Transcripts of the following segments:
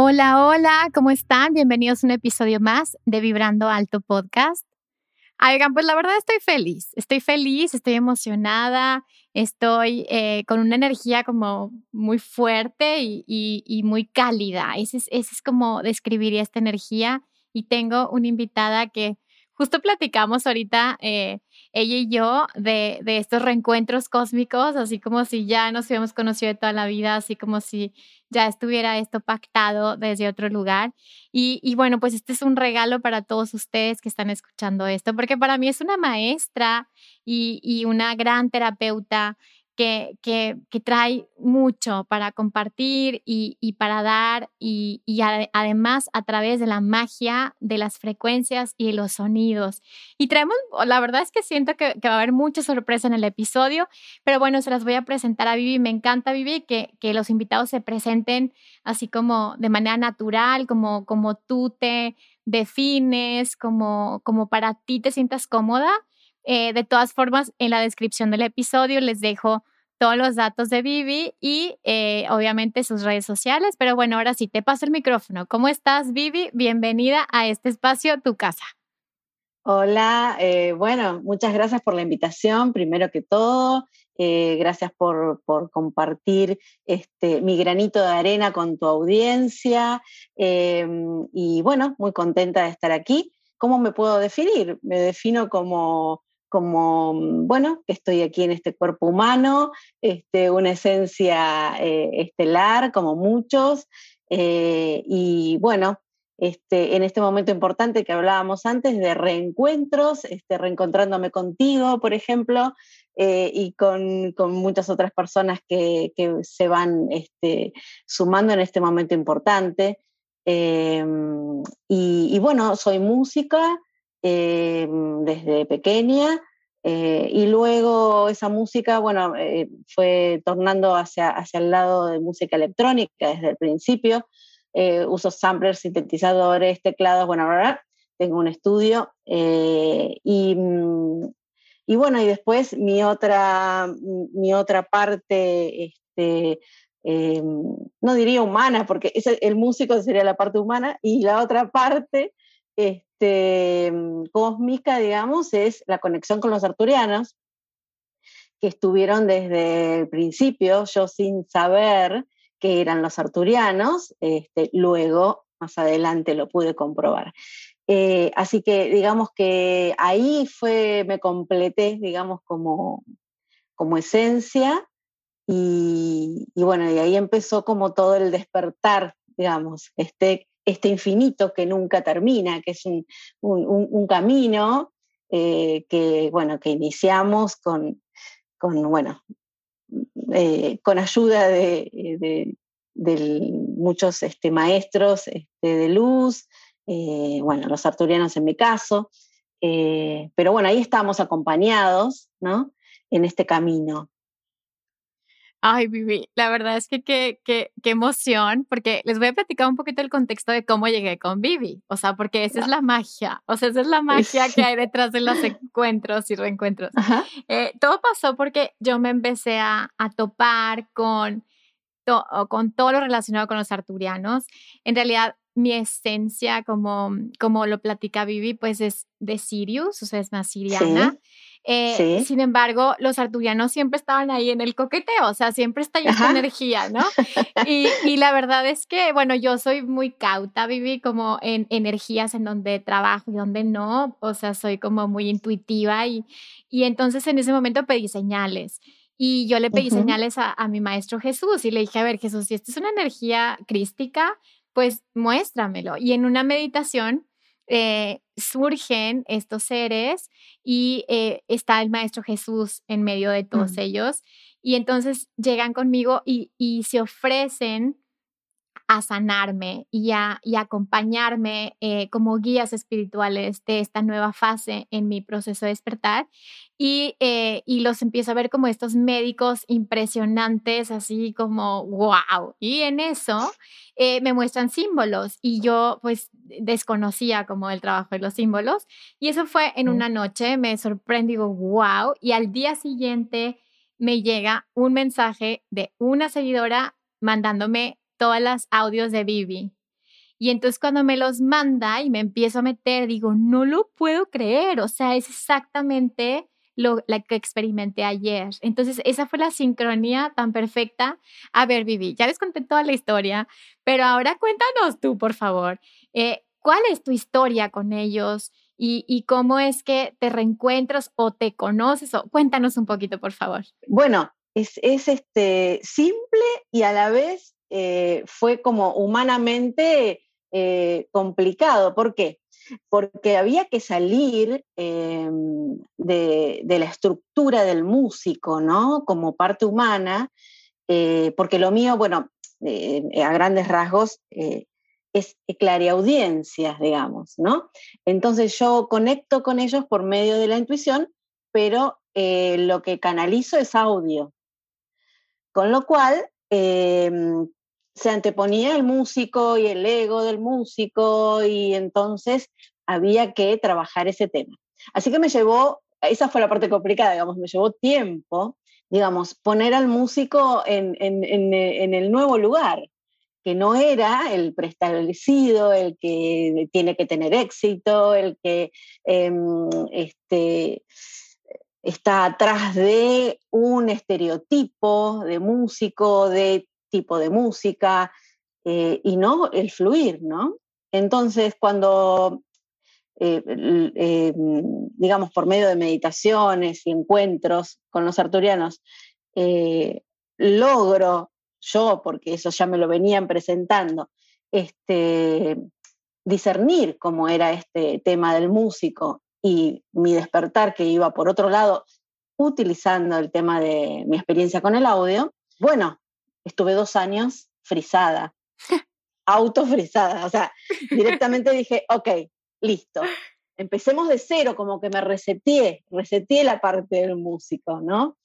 Hola, hola, ¿cómo están? Bienvenidos a un episodio más de Vibrando Alto Podcast. Oigan, pues la verdad estoy feliz, estoy feliz, estoy emocionada, estoy eh, con una energía como muy fuerte y, muy cálida. Ese es, es como describiría esta energía. Y tengo una invitada que justo platicamos ahorita, eh, ella y yo, de, de, estos reencuentros cósmicos, así como si ya nos hubiéramos conocido de toda la vida, así como si ya estuviera esto pactado desde otro lugar. Y, y bueno, pues este es un regalo para todos ustedes que están escuchando esto, porque para mí es una maestra y, y una gran terapeuta que, que, trae mucho para compartir y, y para dar y, y además a través de la magia de las frecuencias y los sonidos. Y traemos, la verdad es que siento que, que, va a haber mucha sorpresa en el episodio, pero bueno, se las voy a presentar a Vivi. Me encanta, Vivi, que, que los invitados se presenten así como de manera natural, como, como tú te defines, como, como para ti te sientas cómoda. Eh, de todas formas, en la descripción del episodio les dejo todos los datos de Vivi y eh, obviamente sus redes sociales. Pero bueno, ahora sí, te paso el micrófono. ¿Cómo estás, Vivi? Bienvenida a este espacio, tu casa. Hola, eh, bueno, muchas gracias por la invitación, primero que todo. gracias por, por, compartir este, mi granito de arena con tu audiencia. y bueno, muy contenta de estar aquí. ¿Cómo me puedo definir? Me defino como como, mm, bueno, que estoy aquí en este cuerpo humano, este, una esencia eh, estelar, como muchos, eh, y bueno, este, en este momento importante que hablábamos antes de reencuentros, este, reencontrándome contigo, por ejemplo, eh, y con, con, muchas otras personas que, que se van este, sumando en este momento importante. Y, bueno, soy música, Em, desde pequeña. Eh, y luego esa música, bueno, eh, fue tornando hacia, hacia el lado de música electrónica desde el principio. Eh, uso samplers, sintetizadores, teclados, bueno, ahora tengo un estudio. y, mm, y, bueno, y después mi otra, mi otra parte, este, em, no diría humana, porque el músico sería la parte humana, y la otra parte este, mm, cósmica, digamos, es la conexión con los arturianos, que estuvieron desde el principio, yo sin saber que eran los arturianos, este, luego, más adelante, lo pude comprobar. Eh, así que digamos que ahí fue, me completé, digamos, como, como esencia y, y, bueno, y ahí empezó como todo el despertar, digamos, este, este infinito que nunca termina, que es un, un, camino eh, que, bueno, que iniciamos con, con bueno, eh, con ayuda de, de, muchos este, maestros este, de luz, eh, bueno, los arturianos en mi caso, pero bueno, ahí estamos acompañados, ¿no? En este camino. Ay, Vivi, la verdad es que qué, qué, qué, emoción, porque les voy a platicar un poquito el contexto de cómo llegué con Vivi, o sea, porque esa es la magia, o sea, esa es la magia que hay detrás de los encuentros y reencuentros. Eh, todo pasó porque yo me empecé a, a topar con, con todo lo relacionado con los arturianos. En realidad, mi esencia, como, como lo platica Vivi, pues es de Sirius, o sea, es más siriana. Eh, sin embargo, los arturianos siempre estaban ahí en el coqueteo, o sea, siempre está ahí esta energía, ¿no? Y, la verdad es que, bueno, yo soy muy cauta, viví como en energías en donde trabajo y donde no, o sea, soy como muy intuitiva y, y entonces en ese momento pedí señales. Y yo le pedí señales a, a, mi maestro Jesús y le dije, a ver, Jesús, si esto es una energía crística, pues muéstramelo. Y en una meditación eh, surgen estos seres y eh, está el Maestro Jesús en medio de todos mm. ellos. Y entonces llegan conmigo y, y se ofrecen a sanarme y a, y acompañarme eh, como guías espirituales de esta nueva fase en mi proceso de despertar. Y, eh, y, los empiezo a ver como estos médicos impresionantes, así como, wow. Y en eso eh, me muestran símbolos y yo pues desconocía como el trabajo de los símbolos. Y eso fue en una noche, me sorprendí, digo, wow. Y al día siguiente me llega un mensaje de una seguidora mandándome todas las audios de Vivi. Y entonces cuando me los manda y me empiezo a meter, digo, no lo puedo creer, o sea, es exactamente lo la que experimenté ayer. Entonces esa fue la sincronía tan perfecta. A ver, Vivi, ya les conté toda la historia, pero ahora cuéntanos tú, por favor, eh, ¿cuál es tu historia con ellos? Y, y, cómo es que te reencuentras o te conoces o cuéntanos un poquito, por favor. Bueno, es, es este, simple y a la vez eh, fue como humanamente eh, complicado. ¿Por qué? Porque había que salir em, de, la estructura del músico, ¿no? Como parte humana, eh, porque lo mío, bueno, a grandes rasgos, es clariaudiencia, digamos, ¿no? Entonces yo conecto con ellos por medio de la intuición, pero lo que canalizo es audio. Con lo cual, em, se anteponía el músico y el ego del músico y entonces había que trabajar ese tema. Así que me llevó, esa fue la parte complicada, digamos, me llevó tiempo, digamos, poner al músico en, el nuevo lugar, que no era el preestablecido, el que tiene que tener éxito, el que em, este, está atrás de un estereotipo de músico, de tipo de música eh, y no el fluir, ¿no? Entonces, cuando, eh, eh, digamos, por medio de meditaciones y encuentros con los arturianos, logro yo, porque eso ya me lo venían presentando, este, discernir cómo era este tema del músico y mi despertar que iba por otro lado, utilizando el tema de mi experiencia con el audio, bueno, estuve dos años frisada, autofrisada, o sea, directamente dije, ok, listo, empecemos de cero, como que me reseteé, reseteé la parte del músico, ¿no?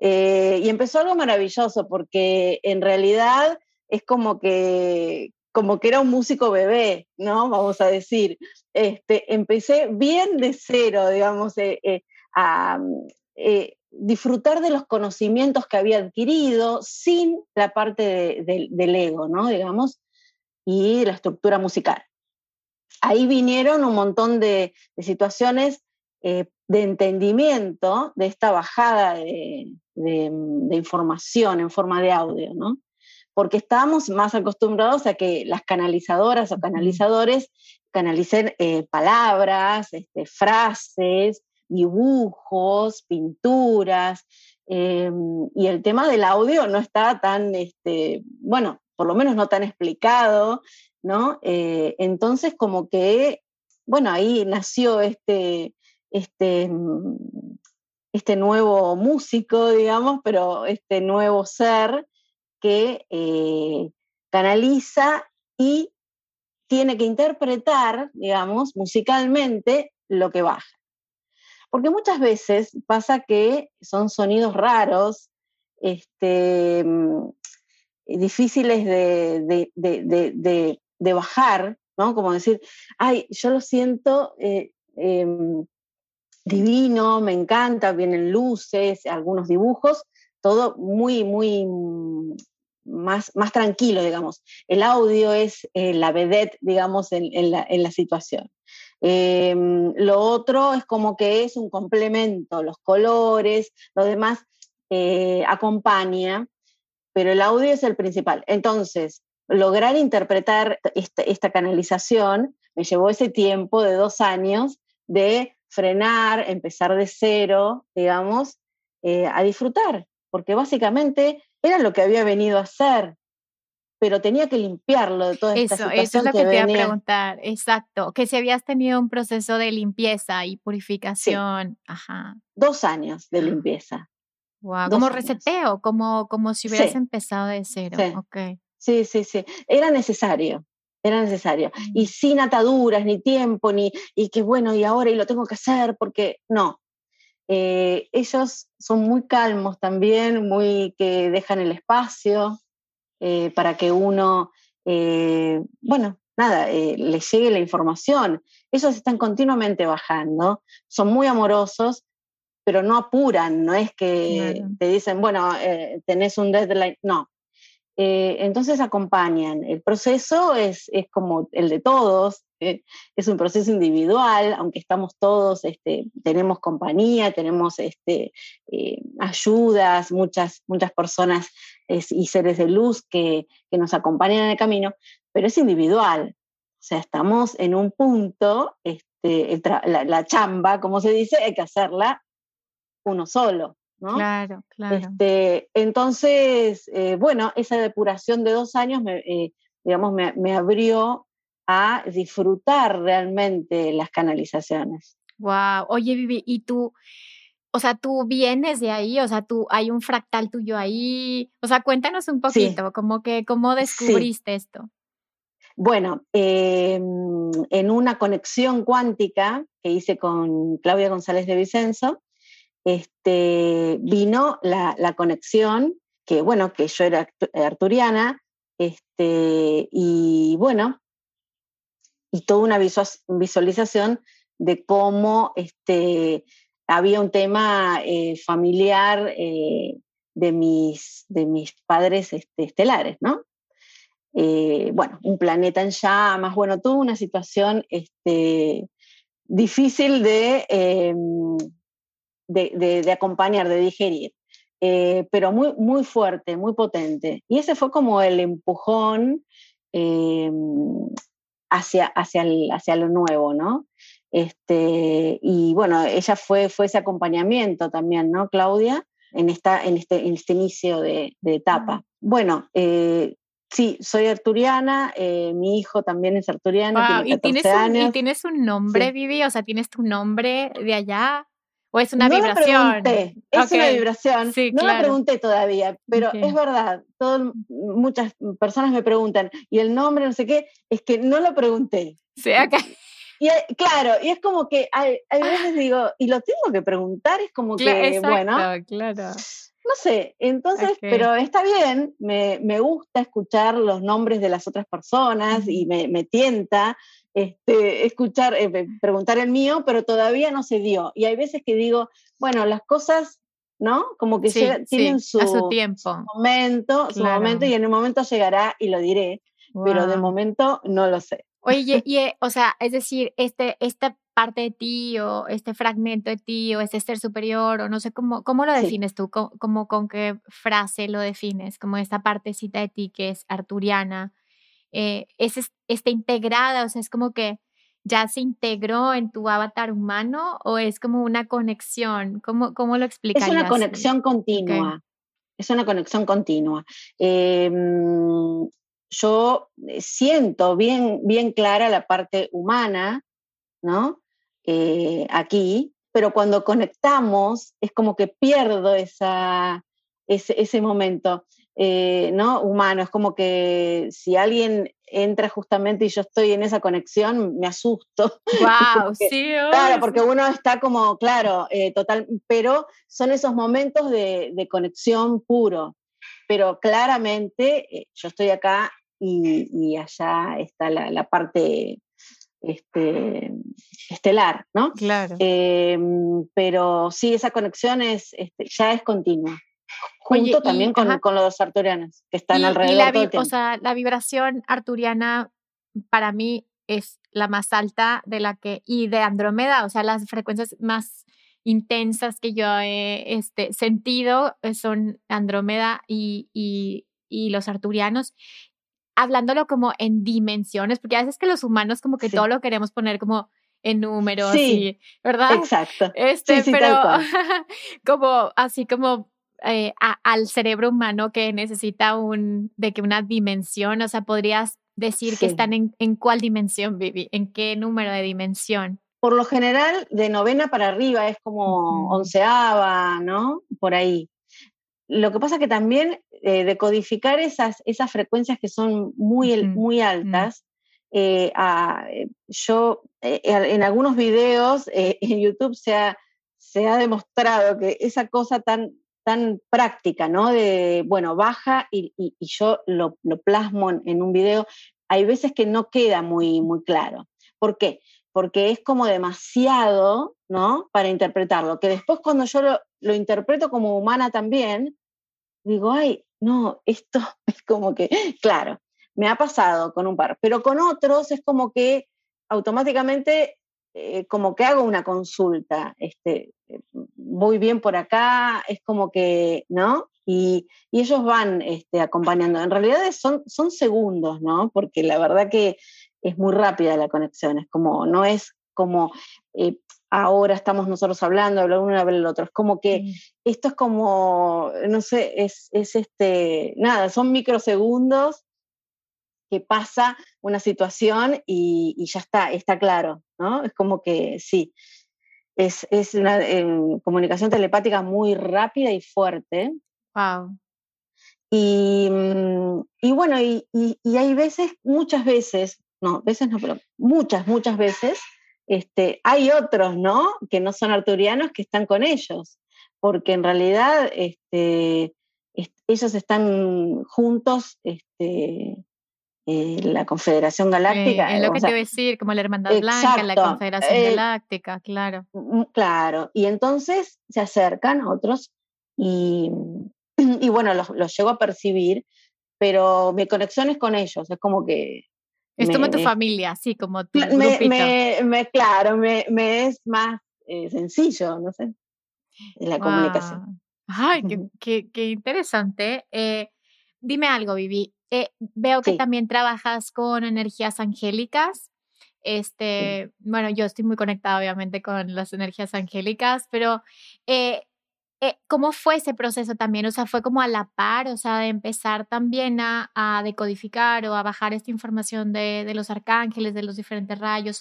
Eh, y empezó algo maravilloso, porque en realidad es como que, como que era un músico bebé, ¿no? Vamos a decir. Este, empecé bien de cero, digamos, eh, eh, a, disfrutar de los conocimientos que había adquirido sin la parte del ego, ¿no? Digamos, y la estructura musical. Ahí vinieron un montón de, situaciones eh, de entendimiento de esta bajada de, información en forma de audio, ¿no? Porque estábamos más acostumbrados a que las canalizadoras o canalizadores canalicen eh, palabras, este, frases, dibujos, pinturas, em, y el tema del audio no está tan, este, bueno, por lo menos no tan explicado, ¿no? Eh, entonces, como que, bueno, ahí nació este, este, este nuevo músico, digamos, pero este nuevo ser que eh, canaliza y tiene que interpretar, digamos, musicalmente lo que baja. Porque muchas veces pasa que son sonidos raros, este, mm, difíciles de, bajar, ¿no? Como decir, ay, yo lo siento eh, em, divino, me encanta, vienen luces, algunos dibujos, todo muy, muy, más, más tranquilo, digamos. El audio es eh, la vedette, digamos, en, la, situación. Em, lo otro es como que es un complemento, los colores, lo demás eh, acompaña, pero el audio es el principal. Entonces, lograr interpretar esta, canalización me llevó ese tiempo de dos años de frenar, empezar de cero, digamos, eh, a disfrutar, porque básicamente era lo que había venido a hacer, pero tenía que limpiarlo de toda esta eso, situación Eso es lo que, te iba a preguntar, exacto, que si habías tenido un proceso de limpieza y purificación. Ajá. Dos años de limpieza. Wow, como reseteo, como, como si hubieras empezado de cero. Sí. sí, sí, sí. Era necesario, era necesario. Y mm. sin ataduras, ni tiempo, ni, y que bueno, y ahora y lo tengo que hacer, porque no, eh, ellos son muy calmos también, muy que dejan el espacio eh, para que uno, eh, bueno, nada, les llegue la información. Ellos están continuamente bajando, son muy amorosos, pero no apuran, no es que te dicen, bueno, tenés un deadline, no. entonces acompañan. El proceso es, es como el de todos, es un proceso individual, aunque estamos todos, este, tenemos compañía, tenemos este, eh, ayudas, muchas, muchas personas y seres de luz que, nos acompañan en el camino, pero es individual. O sea, estamos en un punto, este, la, chamba, como se dice, hay que hacerla uno solo. ¿no? Claro, claro. Este, entonces, eh, bueno, esa depuración de dos años me, eh, digamos, me, me, abrió a disfrutar realmente las canalizaciones. Wow, oye Vivi, ¿y tú, o sea, tú vienes de ahí, o sea, tú hay un fractal tuyo ahí, o sea, cuéntanos un poquito, como que cómo descubriste esto. Bueno, em, en una conexión cuántica que hice con Claudia González de Vicenzo, este, vino la, la conexión, que bueno, que yo era arturiana, este, y bueno, y toda una visualización de cómo este, había un tema eh, familiar eh, de, mis, de mis padres este, estelares, ¿no? Eh, bueno, un planeta en llamas, bueno, toda una situación este, difícil de, de, acompañar, de digerir, pero muy, muy fuerte, muy potente. Y ese fue como el empujón em, hacia, hacia, hacia lo nuevo, ¿no? Este, y bueno, ella fue, fue ese acompañamiento también, ¿no, Claudia? En, esta, en, este, en este inicio de, etapa. Bueno, eh, sí, soy arturiana, eh, mi hijo también es arturiano, tiene 14 ¿y tienes años. Un, ¿Y tienes un nombre, Vivi? O sea, ¿tienes tu nombre de allá? ¿O es una vibración? es una vibración. no la pregunté todavía, pero es verdad. muchas personas me preguntan, ¿y el nombre, no sé qué? Es que no lo pregunté. Sí, acá. Y, claro, y es como que hay, veces digo, y lo tengo que preguntar, es como que, bueno. Claro. No sé, entonces, pero está bien, me, me, gusta escuchar los nombres de las otras personas y me, me tienta, este, escuchar, eh, preguntar el mío, pero todavía no se dio. Y hay veces que digo, bueno, las cosas, ¿no? Como que tienen su, tiempo. momento, su momento, y en un momento llegará y lo diré, pero de momento no lo sé. Oye, y, eh, o sea, es decir, este, esta parte de ti o este fragmento de ti o este ser superior o no sé cómo, cómo lo defines tú, ¿Cómo, con qué frase lo defines, como esta partecita de ti que es arturiana, eh, es, está integrada, o sea, es como que ya se integró en tu avatar humano o es como una conexión? ¿Cómo, cómo lo explicarías? Es una conexión continua. Es una conexión continua. Em, yo siento bien, bien clara la parte humana, ¿no? Eh, aquí, pero cuando conectamos es como que pierdo esa, ese, ese momento. Eh, ¿no? humano. Es como que si alguien entra justamente y yo estoy en esa conexión, me asusto. Wow, sí. Claro, porque uno está como, claro, eh, total, pero son esos momentos de, conexión puro. Pero claramente eh, yo estoy acá y, allá está la, parte este, estelar, ¿no? Claro. Em, pero sí, esa conexión es, este, ya es continua junto también con, los arturianos que están alrededor. Y la, O sea, la vibración arturiana para mí es la más alta de la que, y de Andrómeda, o sea, las frecuencias más intensas que yo he este, sentido eh, son Andrómeda y, y, y, los arturianos, hablándolo como en dimensiones, porque a veces que los humanos como que todo lo queremos poner como en números, sí, ¿verdad? Exacto. Este, pero como así como eh, al cerebro humano que necesita un, de que una dimensión, o sea, podrías decir que están en, en cuál dimensión, Vivi, en qué número de dimensión. Por lo general, de novena para arriba es como onceava, ¿no? Por ahí. Lo que pasa es que también eh, decodificar esas, esas frecuencias que son muy, muy altas, eh, yo en algunos videos en YouTube se ha, se ha demostrado que esa cosa tan tan práctica, ¿no? De, bueno, baja y, yo lo, plasmo en, un video, hay veces que no queda muy, muy claro. ¿Por qué? Porque es como demasiado, ¿no? Para interpretarlo, que después cuando yo lo, interpreto como humana también, digo, ay, no, esto es como que, claro, me ha pasado con un par, pero con otros es como que automáticamente eh, como que hago una consulta, este, voy bien por acá, es como que, ¿no? Y, ellos van este, acompañando. En realidad son, son segundos, ¿no? Porque la verdad que es muy rápida la conexión, es como, no es como eh, ahora estamos nosotros hablando, habla uno, habla el otro, es como que esto es como, no sé, es, es este, nada, son microsegundos que pasa una situación y, ya está, está claro, ¿no? Es como que sí, es, una em, comunicación telepática muy rápida y fuerte. Wow. Y, mm, y bueno, y, hay veces, muchas veces, no, veces no, pero muchas, muchas veces, este, hay otros, ¿no? Que no son arturianos que están con ellos, porque en realidad este, ellos están juntos este, eh, la Confederación Galáctica. es lo que te iba a decir, como la Hermandad Blanca, la Confederación eh, Galáctica, claro. Mm, claro, y entonces se acercan otros y, y bueno, los, los, llego a percibir, pero mi conexión es con ellos, es como que... Es como tu familia, sí, como tu me, me, Claro, me, es más eh, sencillo, no sé, la comunicación. Ay, qué, qué, interesante. dime algo, Vivi. Eh, veo que también trabajas con energías angélicas. Este, bueno, yo estoy muy conectada obviamente con las energías angélicas, pero eh, eh, ¿cómo fue ese proceso también? O sea, fue como a la par, o sea, de empezar también a, decodificar o a bajar esta información de, los arcángeles, de los diferentes rayos,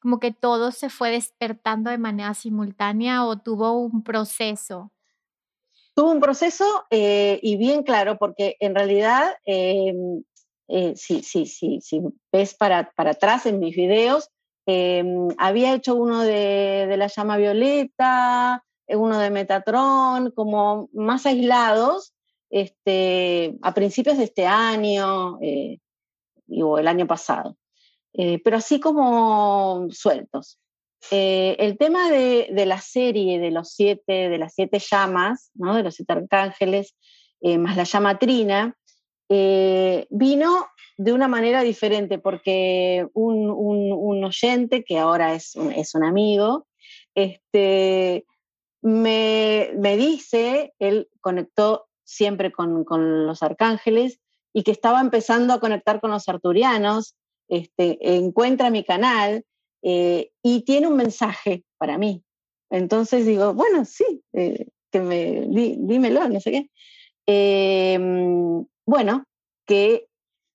como que todo se fue despertando de manera simultánea o tuvo un proceso. Tuvo un proceso eh, y bien claro, porque en realidad, em, eh, sí, sí, sí, si ves para, para atrás en mis videos, em, había hecho uno de, de, la llama violeta, uno de Metatron, como más aislados, este, a principios de este año o el año pasado, pero así como sueltos. Eh, el tema de, la serie de los siete, de las siete llamas, ¿no? de los siete arcángeles, eh, más la llama Trina, eh, vino de una manera diferente, porque un, oyente, que ahora es un, es un amigo, este, me, me, dice, él conectó siempre con, con, los arcángeles y que estaba empezando a conectar con los arturianos, este, encuentra mi canal eh, y tiene un mensaje para mí. Entonces digo, bueno, sí, eh, que me, dímelo, no sé qué. Em, bueno, que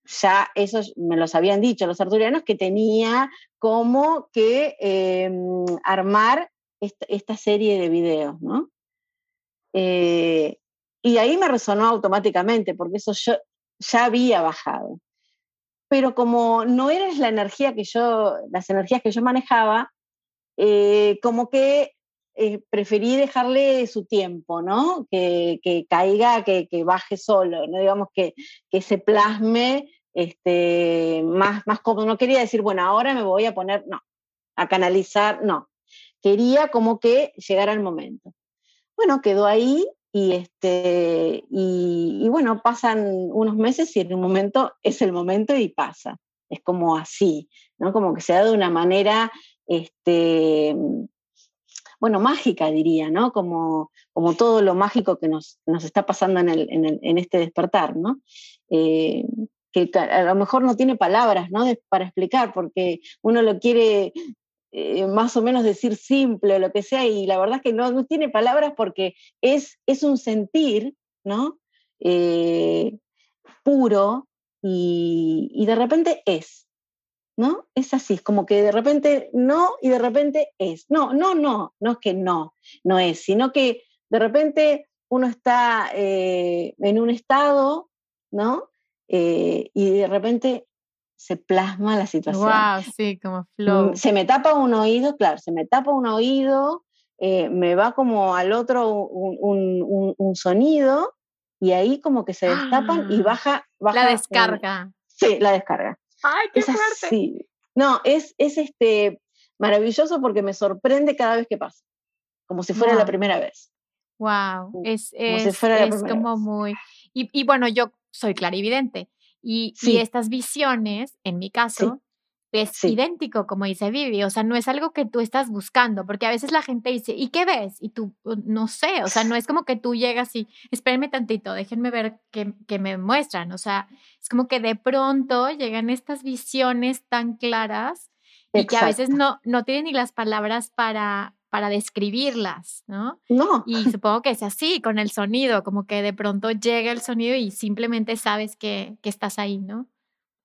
ya eso me los habían dicho los arturianos, que tenía como que em, armar esta, serie de videos, ¿no? Eh, y ahí me resonó automáticamente, porque eso yo ya había bajado pero como no eres la energía que yo, las energías que yo manejaba, eh, como que eh, preferí dejarle su tiempo, ¿no? Que, caiga, que, baje solo, ¿no? Digamos que, que se plasme este, más, más como, no quería decir, bueno, ahora me voy a poner, no, a canalizar, no. Quería como que llegara el momento. Bueno, quedó ahí y, este, y, bueno, pasan unos meses y en un momento es el momento y pasa. Es como así, ¿no? Como que se da de una manera, este, bueno, mágica diría, ¿no? Como, como todo lo mágico que nos, nos está pasando en, el, en, este despertar, ¿no? Eh, que a lo mejor no tiene palabras, ¿no? para explicar, porque uno lo quiere eh, más o menos decir simple o lo que sea, y la verdad es que no, no tiene palabras porque es, es un sentir, ¿no? Eh, puro y, y, de repente es, ¿no? Es así, es como que de repente no y de repente es. No, no, no, no es que no, no es, sino que de repente uno está eh, en un estado, ¿no? y de repente se plasma la situación. Wow, sí, como flow. Mm, se me tapa un oído, claro, se me tapa un oído, eh, me va como al otro un, sonido y ahí como que se destapan y baja, baja La descarga. sí, la descarga. ¡Ay, qué fuerte! No, es, es este maravilloso porque me sorprende cada vez que pasa, como si fuera la primera vez. Wow, es, es, es como muy... Y, y bueno, yo soy clarividente. Y, estas visiones, en mi caso, es idéntico, como dice Vivi, o sea, no es algo que tú estás buscando, porque a veces la gente dice, ¿y qué ves? Y tú, no sé, o sea, no es como que tú llegas y, espérenme tantito, déjenme ver qué, qué me muestran, o sea, es como que de pronto llegan estas visiones tan claras y que a veces no, no tienen ni las palabras para, para describirlas, ¿no? No. Y supongo que es así, con el sonido, como que de pronto llega el sonido y simplemente sabes que, que estás ahí, ¿no?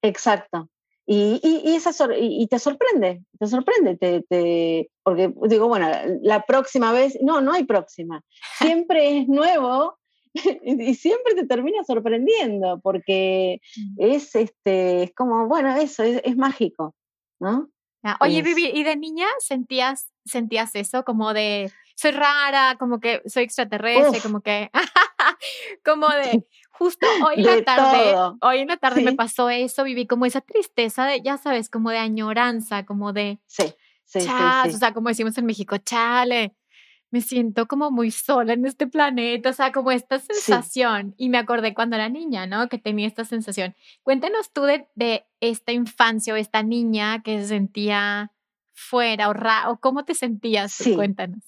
Exacto. Y, y, esa y, te sorprende, te sorprende, te, te, porque digo, bueno, la próxima vez, no, no hay próxima, siempre es nuevo y siempre te termina sorprendiendo, porque mm. es, este, es como, bueno, eso, es, es mágico, ¿no? Ah, oye, Vivi, ¿y de niña sentías, sentías eso? Como de, soy rara, como que soy extraterrestre, como que, como de, justo hoy en la tarde, hoy en la tarde me pasó eso, viví como esa tristeza de, ya sabes, como de añoranza, como de, sí, sí, sí, o sea, como decimos en México, chale, me siento como muy sola en este planeta, o sea, como esta sensación. Y me acordé cuando era niña, ¿no? Que tenía esta sensación. Cuéntanos tú de, de esta infancia o esta niña que se sentía fuera o, ra o cómo te sentías. Sí. Cuéntanos.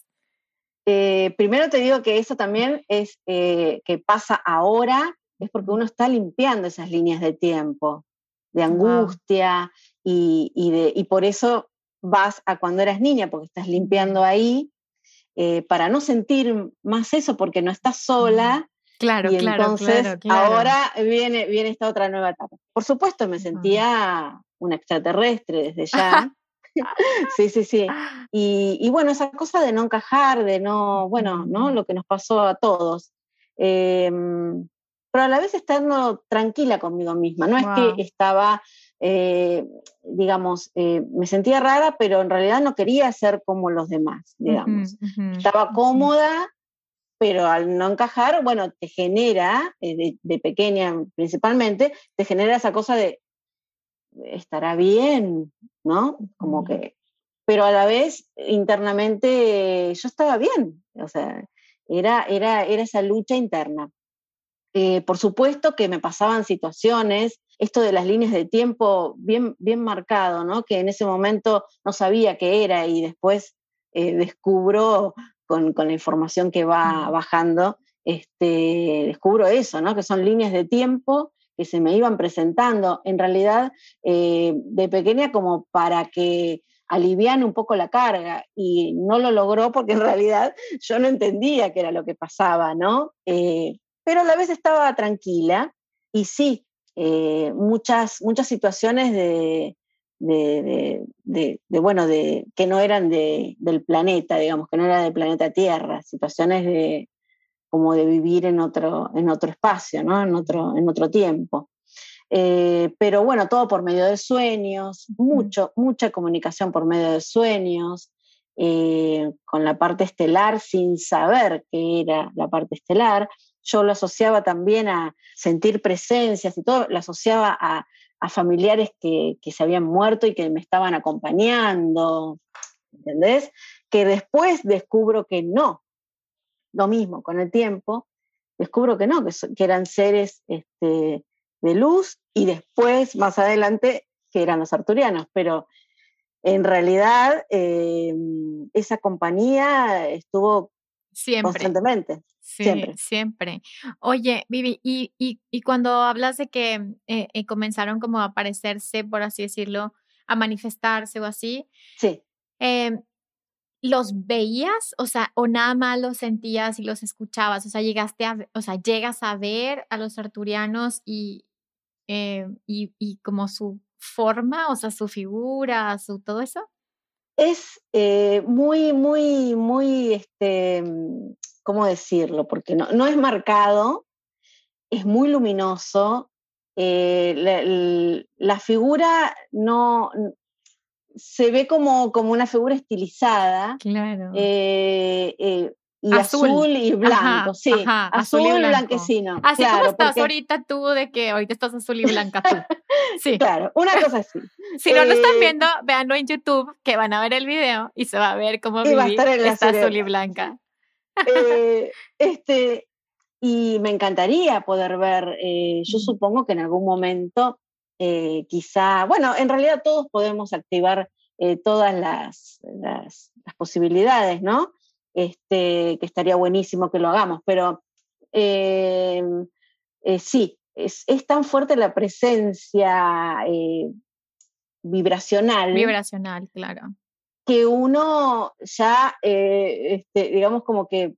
Eh, primero te digo que eso también es eh, que pasa ahora, es porque uno está limpiando esas líneas de tiempo, de angustia, y, y, de, y por eso vas a cuando eras niña, porque estás limpiando ahí eh, para no sentir más eso porque no estás sola. Claro, y claro, entonces ahora viene, viene esta otra nueva etapa. Por supuesto, me sentía una extraterrestre desde ya. Sí, sí, sí. Y, bueno, esa cosa de no encajar, de no, bueno, ¿no? Lo que nos pasó a todos. Em, pero a la vez estando tranquila conmigo misma. No es que estaba eh, digamos, eh, me sentía rara, pero en realidad no quería ser como los demás, digamos. Estaba cómoda, pero al no encajar, bueno, te genera, eh, de, pequeña principalmente, te genera esa cosa de, estará bien, ¿no? Como que, pero a la vez internamente yo estaba bien, o sea, era, era, era esa lucha interna. por supuesto que me pasaban situaciones esto de las líneas de tiempo bien, bien marcado, ¿no? que en ese momento no sabía qué era y después eh, descubro con, con, la información que va bajando, este, descubro eso, ¿no? que son líneas de tiempo que se me iban presentando, en realidad eh, de pequeña como para que alivian un poco la carga y no lo logró porque en realidad yo no entendía qué era lo que pasaba, ¿no? Eh, pero a la vez estaba tranquila y sí, eh, muchas, muchas situaciones de, de, bueno, de, que no eran del planeta, digamos, que no era del planeta Tierra, situaciones de, como de vivir en otro, en otro espacio, ¿no? en, otro, en otro tiempo. Eh, pero bueno, todo por medio de sueños, mucho, mucha comunicación por medio de sueños, eh, con la parte estelar sin saber qué era la parte estelar yo lo asociaba también a sentir presencias y todo, lo asociaba a, familiares que, se habían muerto y que me estaban acompañando, ¿entendés? Que después descubro que no, lo mismo con el tiempo, descubro que no, que, que eran seres este, de luz y después, más adelante, que eran los arturianos, pero en realidad eh, esa compañía estuvo siempre. constantemente. siempre. siempre. Oye, Vivi, y, y, cuando hablas de que eh, eh, comenzaron como a aparecerse, por así decirlo, a manifestarse o así, sí. Em, ¿los veías? O sea, o nada más los sentías y los escuchabas. O sea, llegaste a, o sea, llegas a ver a los arturianos y, y, y como su forma, o sea, su figura, su todo eso? Es eh, muy, muy, muy, este, ¿cómo decirlo? Porque no, no es marcado, es muy luminoso. Eh, la, figura no se ve como, como una figura estilizada. Claro. Eh, y azul, y blanco, sí. azul, y blanquecino. Así como estás ahorita tú, de que ahorita estás azul y blanca tú. Sí. Claro, una cosa así. si no lo están eh, viendo, véanlo en YouTube, que van a ver el video y se va a ver cómo Vivi está azul y blanca. Eh, este, y me encantaría poder ver, eh, yo supongo que en algún momento, quizá, bueno, en realidad todos podemos activar todas las, las, las posibilidades, ¿no? este, que estaría buenísimo que lo hagamos, pero eh, sí, es, tan fuerte la presencia eh, vibracional. Vibracional, claro. Que uno ya, eh, este, digamos como que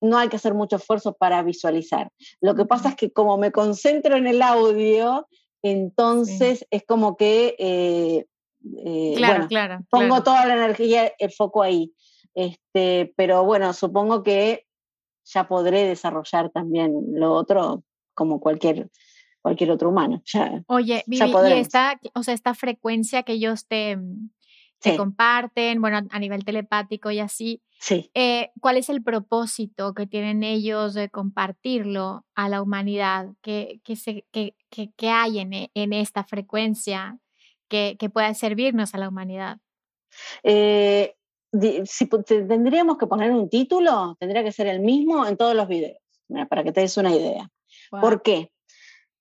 no hay que hacer mucho esfuerzo para visualizar. Lo que pasa es que como me concentro en el audio, entonces es como que, claro, claro, pongo toda la energía, el foco ahí. Este, pero bueno, supongo que ya podré desarrollar también lo otro como cualquier, cualquier otro humano. Oye, Vivi, y esta, o sea, esta frecuencia que ellos te, te comparten, bueno, a nivel telepático y así, sí. Eh, ¿cuál es el propósito que tienen ellos de compartirlo a la humanidad? ¿Qué, qué, se, qué, qué hay en, en, esta frecuencia que, que pueda servirnos a la humanidad? Eh, si tendríamos que poner un título, tendría que ser el mismo en todos los videos, para que te des una idea. ¿Por qué?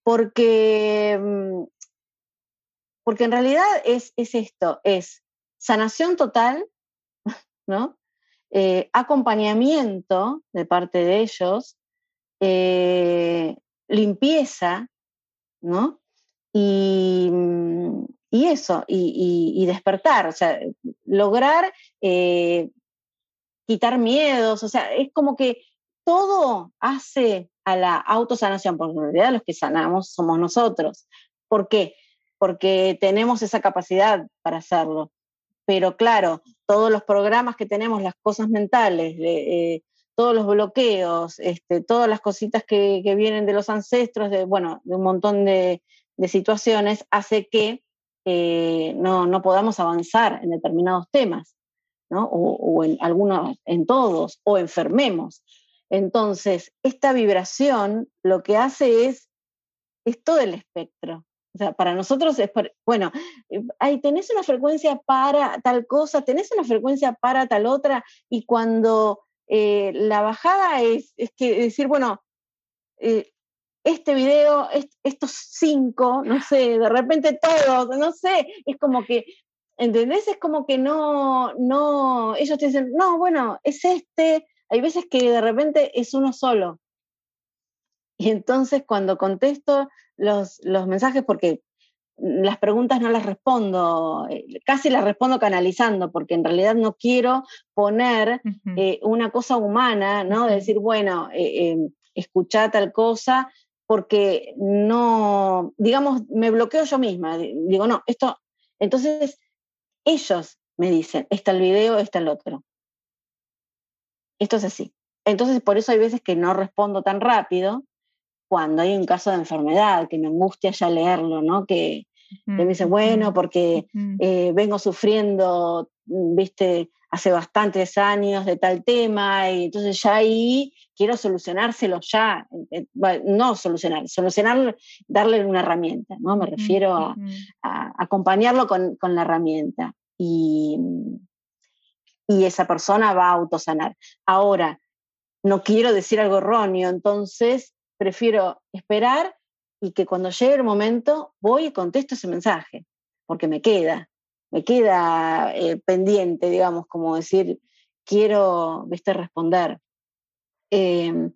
Porque, mm, porque en realidad es, es esto, es sanación total, ¿no? Eh, acompañamiento de parte de ellos, eh, limpieza, ¿no? Y, y eso, y, despertar, o sea, lograr eh, quitar miedos, o sea, es como que todo hace a la autosanación, porque en realidad los que sanamos somos nosotros. ¿Por qué? Porque tenemos esa capacidad para hacerlo. Pero claro, todos los programas que tenemos, las cosas mentales, eh, todos los bloqueos, este, todas las cositas que, vienen de los ancestros, de, bueno, de un montón de, situaciones, hace que eh, no, podamos avanzar en determinados temas, o, en algunos, en todos, o enfermemos. Entonces, esta vibración lo que hace es todo el espectro. O sea, para nosotros es, bueno, eh, ahí tenés una frecuencia para tal cosa, tenés una frecuencia para tal otra, y cuando eh, la bajada es, es que decir, bueno, este video, estos cinco, no sé, de repente todos, no sé, es como que, ¿entendés? Es como que no, no, ellos te dicen, no, bueno, es este, hay veces que de repente es uno solo. Y entonces cuando contesto los, los mensajes, porque las preguntas no las respondo, eh, casi las respondo canalizando, porque en realidad no quiero poner eh, una cosa humana, ¿no? De decir, bueno, eh, escuchá tal cosa, porque no, digamos, me bloqueo yo misma. Digo, no, esto, entonces ellos me dicen, está el video, está el otro. Esto es así. Entonces, por eso hay veces que no respondo tan rápido cuando hay un caso de enfermedad, que me angustia ya leerlo, ¿no? Que, me dice, bueno, porque eh, vengo sufriendo, viste, hace bastantes años de tal tema, y entonces ya ahí quiero solucionárselo ya, no solucionar, solucionar, darle una herramienta, ¿no? Me refiero a, acompañarlo con, la herramienta y, y esa persona va a autosanar. Ahora, no quiero decir algo erróneo, entonces prefiero esperar y que cuando llegue el momento voy y contesto ese mensaje, porque me queda, me queda eh, pendiente, digamos, como decir, quiero, viste, responder. Em,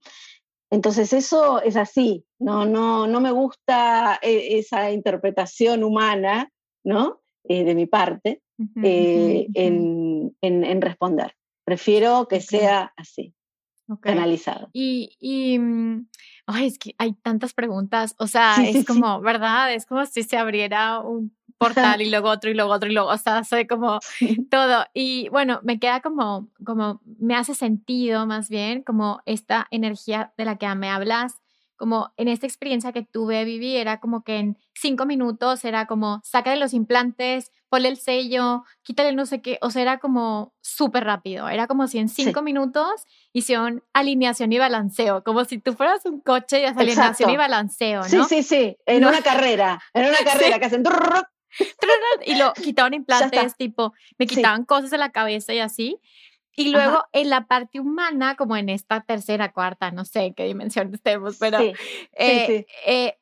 entonces eso es así, no, no, no me gusta eh, esa interpretación humana, ¿no? Eh, de mi parte, en, responder. Prefiero que sea así, canalizado. Y, y mm, ay, es que hay tantas preguntas, o sea, es como, ¿verdad? Es como si se abriera un portal y luego otro y luego otro y luego, o sea, soy como todo. Y bueno, me queda como, como, me hace sentido más bien como esta energía de la que me hablas, como en esta experiencia que tuve, viví, era como que en cinco minutos era como, saca de los implantes, ponle el sello, quítale no sé qué, o sea, era como súper rápido, era como si en cinco minutos hicieron alineación y balanceo, como si tú fueras un coche y haces alineación y balanceo, ¿no? Sí, sí, sí, en una carrera, en una carrera que hacen... y lo quitaban implantes, tipo, me quitaban cosas de la cabeza y así. Y luego en la parte humana, como en esta tercera, cuarta, no sé en qué dimensión estemos, pero eh, eh,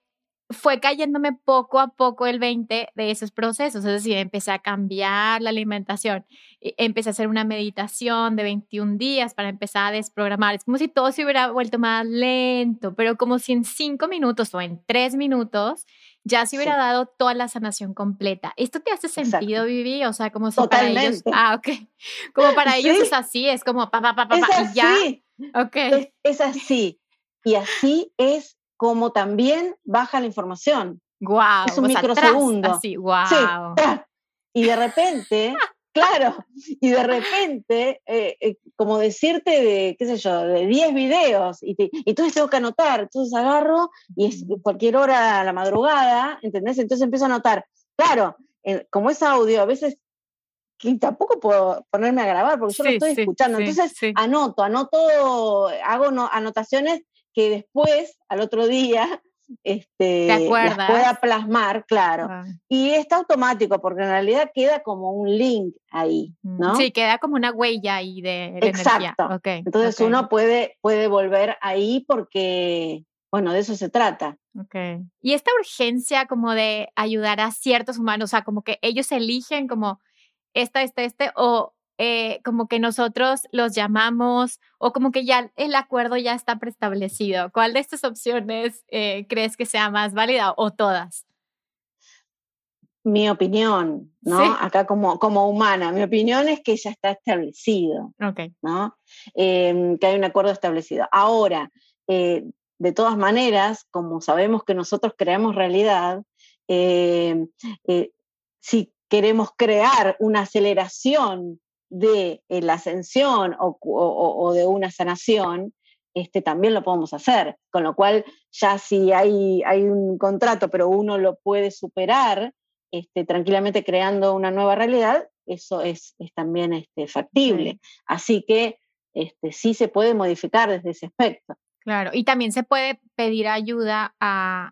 fue cayéndome poco a poco el 20 de esos procesos. Es decir, empecé a cambiar la alimentación, empecé a hacer una meditación de 21 días para empezar a desprogramar. Es como si todo se hubiera vuelto más lento, pero como si en cinco minutos o en tres minutos ya se hubiera dado toda la sanación completa. ¿Esto te hace sentido, Vivi? O sea, como si para ellos... Ah, ok. Como para ellos es así, es como pa, pa, pa, pa, y ya. Ok. Es, así. Y así es como también baja la información. Wow. Es un microsegundo. así, wow. Y de repente Claro, y de repente, eh, eh, como decirte de, qué sé yo, de 10 videos, y, y entonces tengo que anotar, entonces agarro y es cualquier hora a la madrugada, ¿entendés? Entonces empiezo a anotar. Claro, como es audio, a veces que tampoco puedo ponerme a grabar porque yo lo estoy escuchando. Entonces anoto, anoto, hago anotaciones que después, al otro día, este, pueda plasmar, claro. Ah. Y está automático, porque en realidad queda como un link ahí, mm, ¿no? Sí, queda como una huella ahí de, Exacto. Entonces uno puede, puede volver ahí porque, bueno, de eso se trata. Okay. Y esta urgencia como de ayudar a ciertos humanos, o sea, como que ellos eligen como esta, este, este, o eh, como que nosotros los llamamos o como que ya el acuerdo ya está preestablecido. ¿Cuál de estas opciones eh, crees que sea más válida o todas? Mi opinión, ¿no? Acá como, como humana, mi opinión es que ya está establecido, ¿no? Em, que hay un acuerdo establecido. Ahora, eh, de todas maneras, como sabemos que nosotros creamos realidad, si queremos crear una aceleración de eh, la ascensión o, de una sanación, este, también lo podemos hacer. Con lo cual, ya si hay, hay un contrato, pero uno lo puede superar este, tranquilamente creando una nueva realidad, eso es, también este, factible. Así que este, sí se puede modificar desde ese aspecto. Claro, y también se puede pedir ayuda a,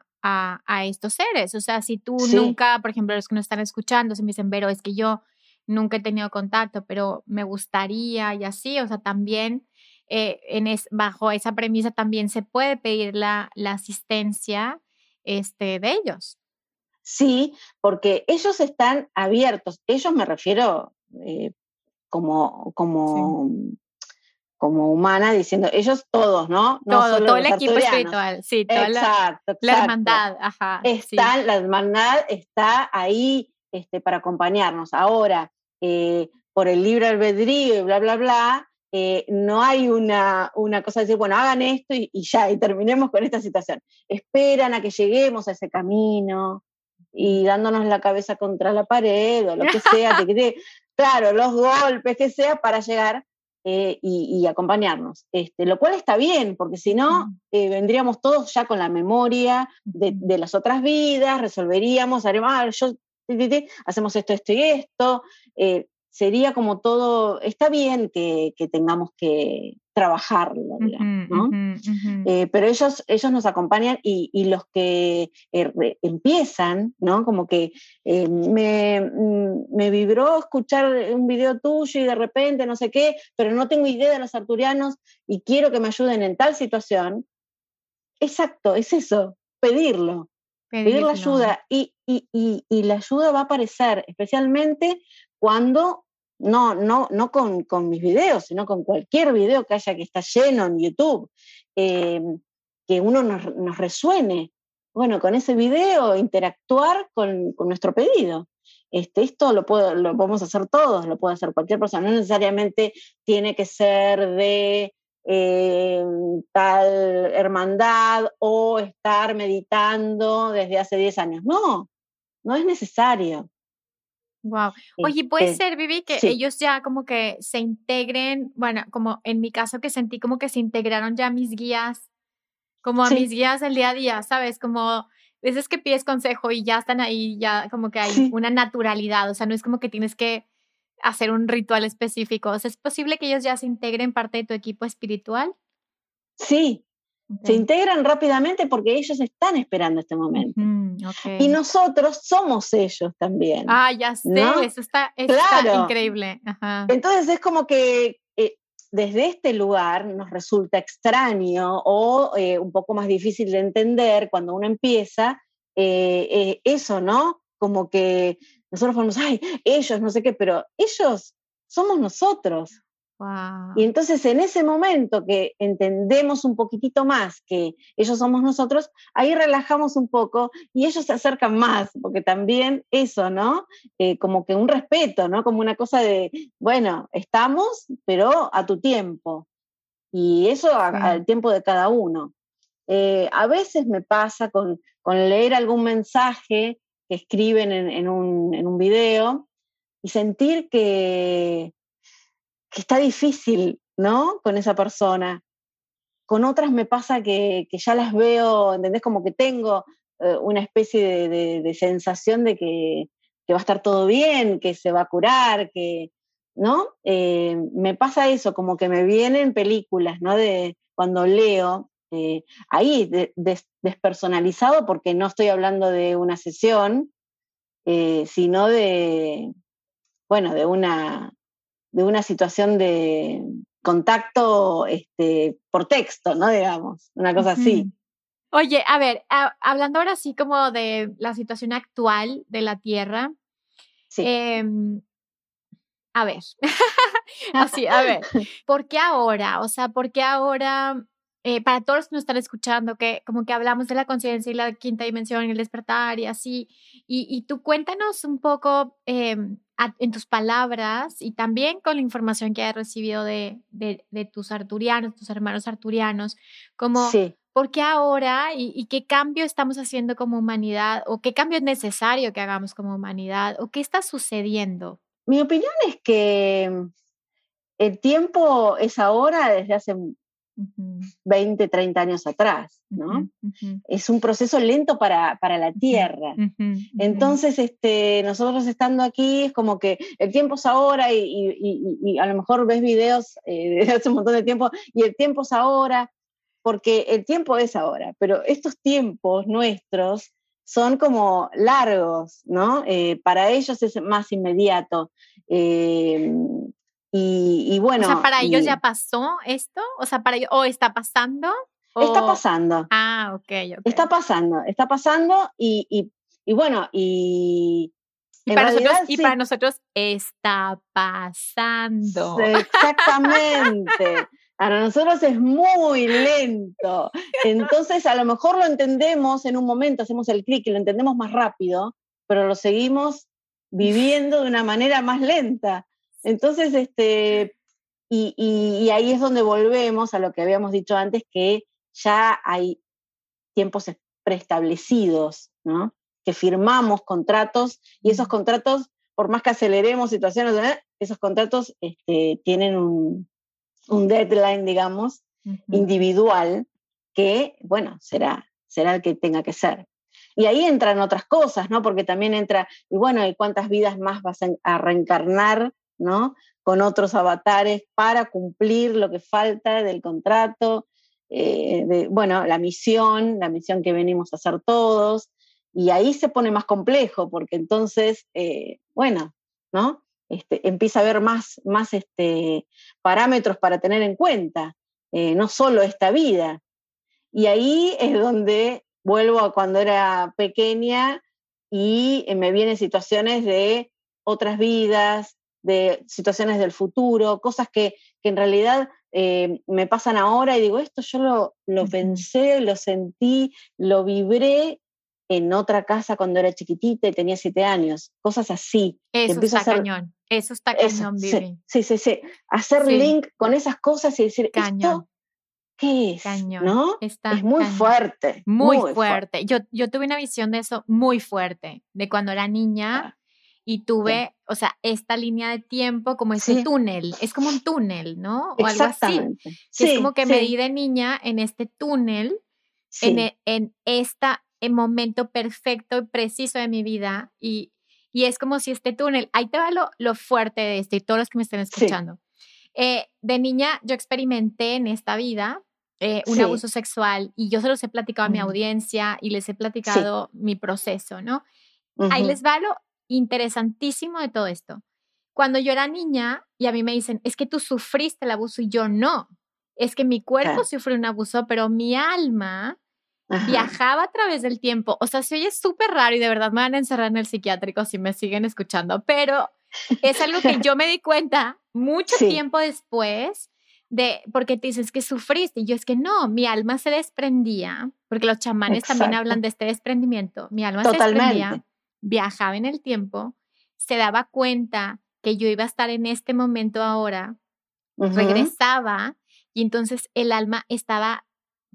estos seres. O sea, si tú nunca, por ejemplo, los que nos están escuchando, se me dicen, pero es que yo nunca he tenido contacto, pero me gustaría y así, o sea, también eh, en bajo esa premisa también se puede pedir la, la asistencia este, de ellos. Sí, porque ellos están abiertos, ellos me refiero eh, como, como, como humana, diciendo, ellos todos, ¿no? no todo, todo el equipo espiritual, sí, toda exacto, la, hermandad, ajá. Está, La hermandad está ahí este, para acompañarnos. Ahora, eh, por el libre albedrío y bla, bla, bla, eh, no hay una, una, cosa de decir, bueno, hagan esto y, ya, y terminemos con esta situación. Esperan a que lleguemos a ese camino y dándonos la cabeza contra la pared o lo que sea, claro, los golpes que sea para llegar eh, y, acompañarnos. Este, lo cual está bien, porque si no, vendríamos todos ya con la memoria de, las otras vidas, resolveríamos, haremos, ah, yo hacemos esto, esto y esto. Eh, sería como todo, está bien que, tengamos que trabajarlo, digamos, ¿no? Eh, pero ellos, ellos nos acompañan y, los que eh, empiezan, ¿no? Como que eh, me, mm, me, vibró escuchar un video tuyo y de repente no sé qué, pero no tengo idea de los arturianos y quiero que me ayuden en tal situación. Exacto, es eso, pedirlo. Pedir la ayuda y, y, y, la ayuda va a aparecer, especialmente cuando no, no, no con, con, mis videos, sino con cualquier video que haya que está lleno en YouTube, eh, que uno nos, resuene. Bueno, con ese video interactuar con, nuestro pedido. Este, esto lo, puedo, lo podemos hacer todos, lo puede hacer cualquier persona, no necesariamente tiene que ser de eh, tal hermandad o estar meditando desde hace 10 años. No, no es necesario. Wow. Oye, puede este, ser, Vivi, que ellos ya como que se integren, bueno, como en mi caso que sentí como que se integraron ya mis guías, como a mis guías del día a día, ¿sabes? Como veces que pides consejo y ya están ahí, ya como que hay una naturalidad, o sea, no es como que tienes que hacer un ritual específico, o sea, ¿es posible que ellos ya se integren parte de tu equipo espiritual? Sí, se integran rápidamente porque ellos están esperando este momento. Y nosotros somos ellos también. Ah, ya sé, eso, está, increíble. Entonces es como que eh, desde este lugar nos resulta extraño o eh, un poco más difícil de entender cuando uno empieza eh, eso, ¿no? Como que nosotros ponemos, ay, ellos, no sé qué, pero ellos somos nosotros. Y entonces en ese momento que entendemos un poquitito más que ellos somos nosotros, ahí relajamos un poco y ellos se acercan más, porque también eso, ¿no? Eh, como que un respeto, ¿no? Como una cosa de, bueno, estamos, pero a tu tiempo. Y eso al tiempo de cada uno. Eh, a veces me pasa con, leer algún mensaje que escriben en, un, video y sentir que que está difícil, ¿no? Con esa persona. Con otras me pasa que, ya las veo, ¿entendés? Como que tengo eh, una especie de, sensación de que, va a estar todo bien, que se va a curar, que, ¿no? Eh, me pasa eso, como que me vienen películas, ¿no? De cuando leo, eh, ahí despersonalizado, porque no estoy hablando de una sesión, sino de, bueno, de una, de una situación de contacto este, por texto, ¿no? Digamos, una cosa así. Oye, a ver, hablando ahora sí como de la situación actual de la Tierra. Sí. Em, a ver, así, a ver, ¿por qué ahora? O sea, ¿por qué ahora eh, para todos los que nos están escuchando, que como que hablamos de la conciencia y la quinta dimensión y el despertar y así, y, tú cuéntanos un poco em, en tus palabras y también con la información que has recibido de, de, tus arturianos, tus hermanos arturianos, como... ¿Por qué ahora y, y, qué cambio estamos haciendo como humanidad o qué cambio es necesario que hagamos como humanidad o qué está sucediendo? Mi opinión es que el tiempo es ahora desde hace 20, 30 años atrás, ¿no? Es un proceso lento para, la Tierra. Entonces, este, nosotros estando aquí es como que el tiempo es ahora y, a lo mejor ves videos eh, de hace un montón de tiempo y el tiempo es ahora, porque el tiempo es ahora, pero estos tiempos nuestros son como largos, ¿no? Eh, para ellos es más inmediato. Eh, y, bueno. O sea, para ellos ya pasó esto, o sea, para ellos, o está pasando. Está pasando. Ah, ok, Está pasando, está pasando y, bueno, y. Y para, nosotros, y para nosotros está pasando. Exactamente. Para nosotros es muy lento. Entonces, a lo mejor lo entendemos en un momento, hacemos el clic y lo entendemos más rápido, pero lo seguimos viviendo de una manera más lenta. Entonces, este, y, ahí es donde volvemos a lo que habíamos dicho antes, que ya hay tiempos preestablecidos, ¿no? Que firmamos contratos y esos contratos, por más que aceleremos situaciones, esos contratos este, tienen un, deadline, digamos, individual, que, bueno, será, será el que tenga que ser. Y ahí entran otras cosas, ¿no? Porque también entra, y bueno, ¿y cuántas vidas más vas a reencarnar ¿no? Con otros avatares para cumplir lo que falta del contrato, eh, bueno, la misión, la misión que venimos a hacer todos, y ahí se pone más complejo, porque entonces, eh, bueno, ¿no? Este, empieza a haber más, más este, parámetros para tener en cuenta, eh, no solo esta vida. Y ahí es donde vuelvo a cuando era pequeña y me vienen situaciones de otras vidas, de situaciones del futuro, cosas que, que en realidad eh, me pasan ahora y digo, esto yo lo, lo pensé, lo sentí, lo vibré en otra casa cuando era chiquitita y tenía siete años, cosas así. Eso está cañón, eso está cañón, sí, sí, sí, sí, hacer link con esas cosas y decir, cañón. ¿qué es? Cañón. ¿No? es muy fuerte. Muy, fuerte. Yo, yo tuve una visión de eso muy fuerte, de cuando era niña y tuve, o sea, esta línea de tiempo como ese túnel, es como un túnel, ¿no? O algo así. Que es como que me di de niña en este túnel, en, e, en este momento perfecto y preciso de mi vida y, y, es como si este túnel, ahí te va lo, lo fuerte de esto y todos los que me estén escuchando. Eh, de niña yo experimenté en esta vida eh, un abuso sexual y yo se los he platicado a mi audiencia y les he platicado mi proceso, ¿no? Ahí les va lo interesantísimo de todo esto. Cuando yo era niña y a mí me dicen, es que tú sufriste el abuso y yo no. Es que mi cuerpo sufrió un abuso, pero mi alma viajaba a través del tiempo. O sea, se oye súper raro y de verdad me van a encerrar en el psiquiátrico si me siguen escuchando, pero es algo que yo me di cuenta mucho tiempo después de, porque te dices que sufriste y yo es que no, mi alma se desprendía, porque los chamanes también hablan de este desprendimiento, mi alma se desprendía viajaba en el tiempo, se daba cuenta que yo iba a estar en este momento ahora, regresaba y entonces el alma estaba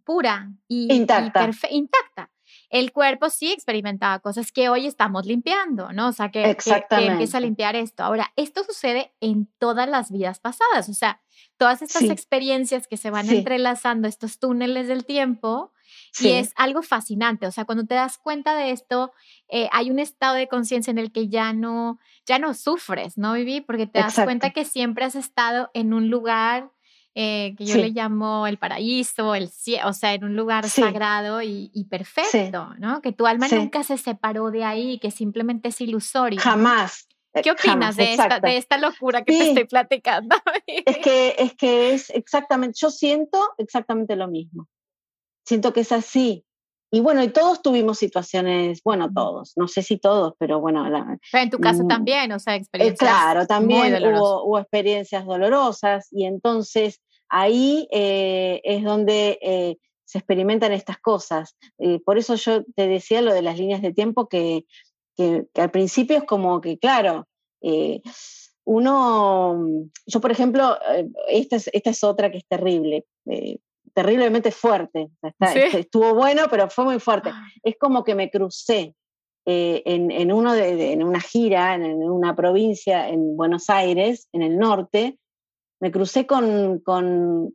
pura y intacta. intacta. El cuerpo sí experimentaba cosas que hoy estamos limpiando, ¿no? O sea, que, empieza a limpiar esto. Ahora, esto sucede en todas las vidas pasadas, o sea, todas estas experiencias que se van entrelazando, estos túneles del tiempo, y es algo fascinante, o sea, cuando te das cuenta de esto, eh, hay un estado de conciencia en el que ya no, ya no sufres, ¿no, Vivi? Porque te das cuenta que siempre has estado en un lugar eh, que yo le llamo el paraíso, el cielo, o sea, en un lugar sagrado y, perfecto, ¿no? Que tu alma nunca se separó de ahí, que simplemente es ilusorio. Jamás. Eh, ¿Qué opinas de, esta, de, esta, locura que te estoy platicando? es, que, es que es exactamente, yo siento exactamente lo mismo siento que es así. Y bueno, y todos tuvimos situaciones, bueno, todos, no sé si todos, pero bueno. en tu caso mm, también, o sea, eh, experiencias. claro, también hubo, experiencias dolorosas y entonces ahí eh, es donde eh, se experimentan estas cosas. por eso yo te decía lo de las líneas de tiempo que, que, al principio es como que, claro, uno, yo por ejemplo, esta es, esta es otra que es terrible terriblemente fuerte. Estuvo bueno, pero fue muy fuerte. Ah. Es como que me crucé eh, en, uno de, en una gira en, una provincia en Buenos Aires, en el norte. Me crucé con, con,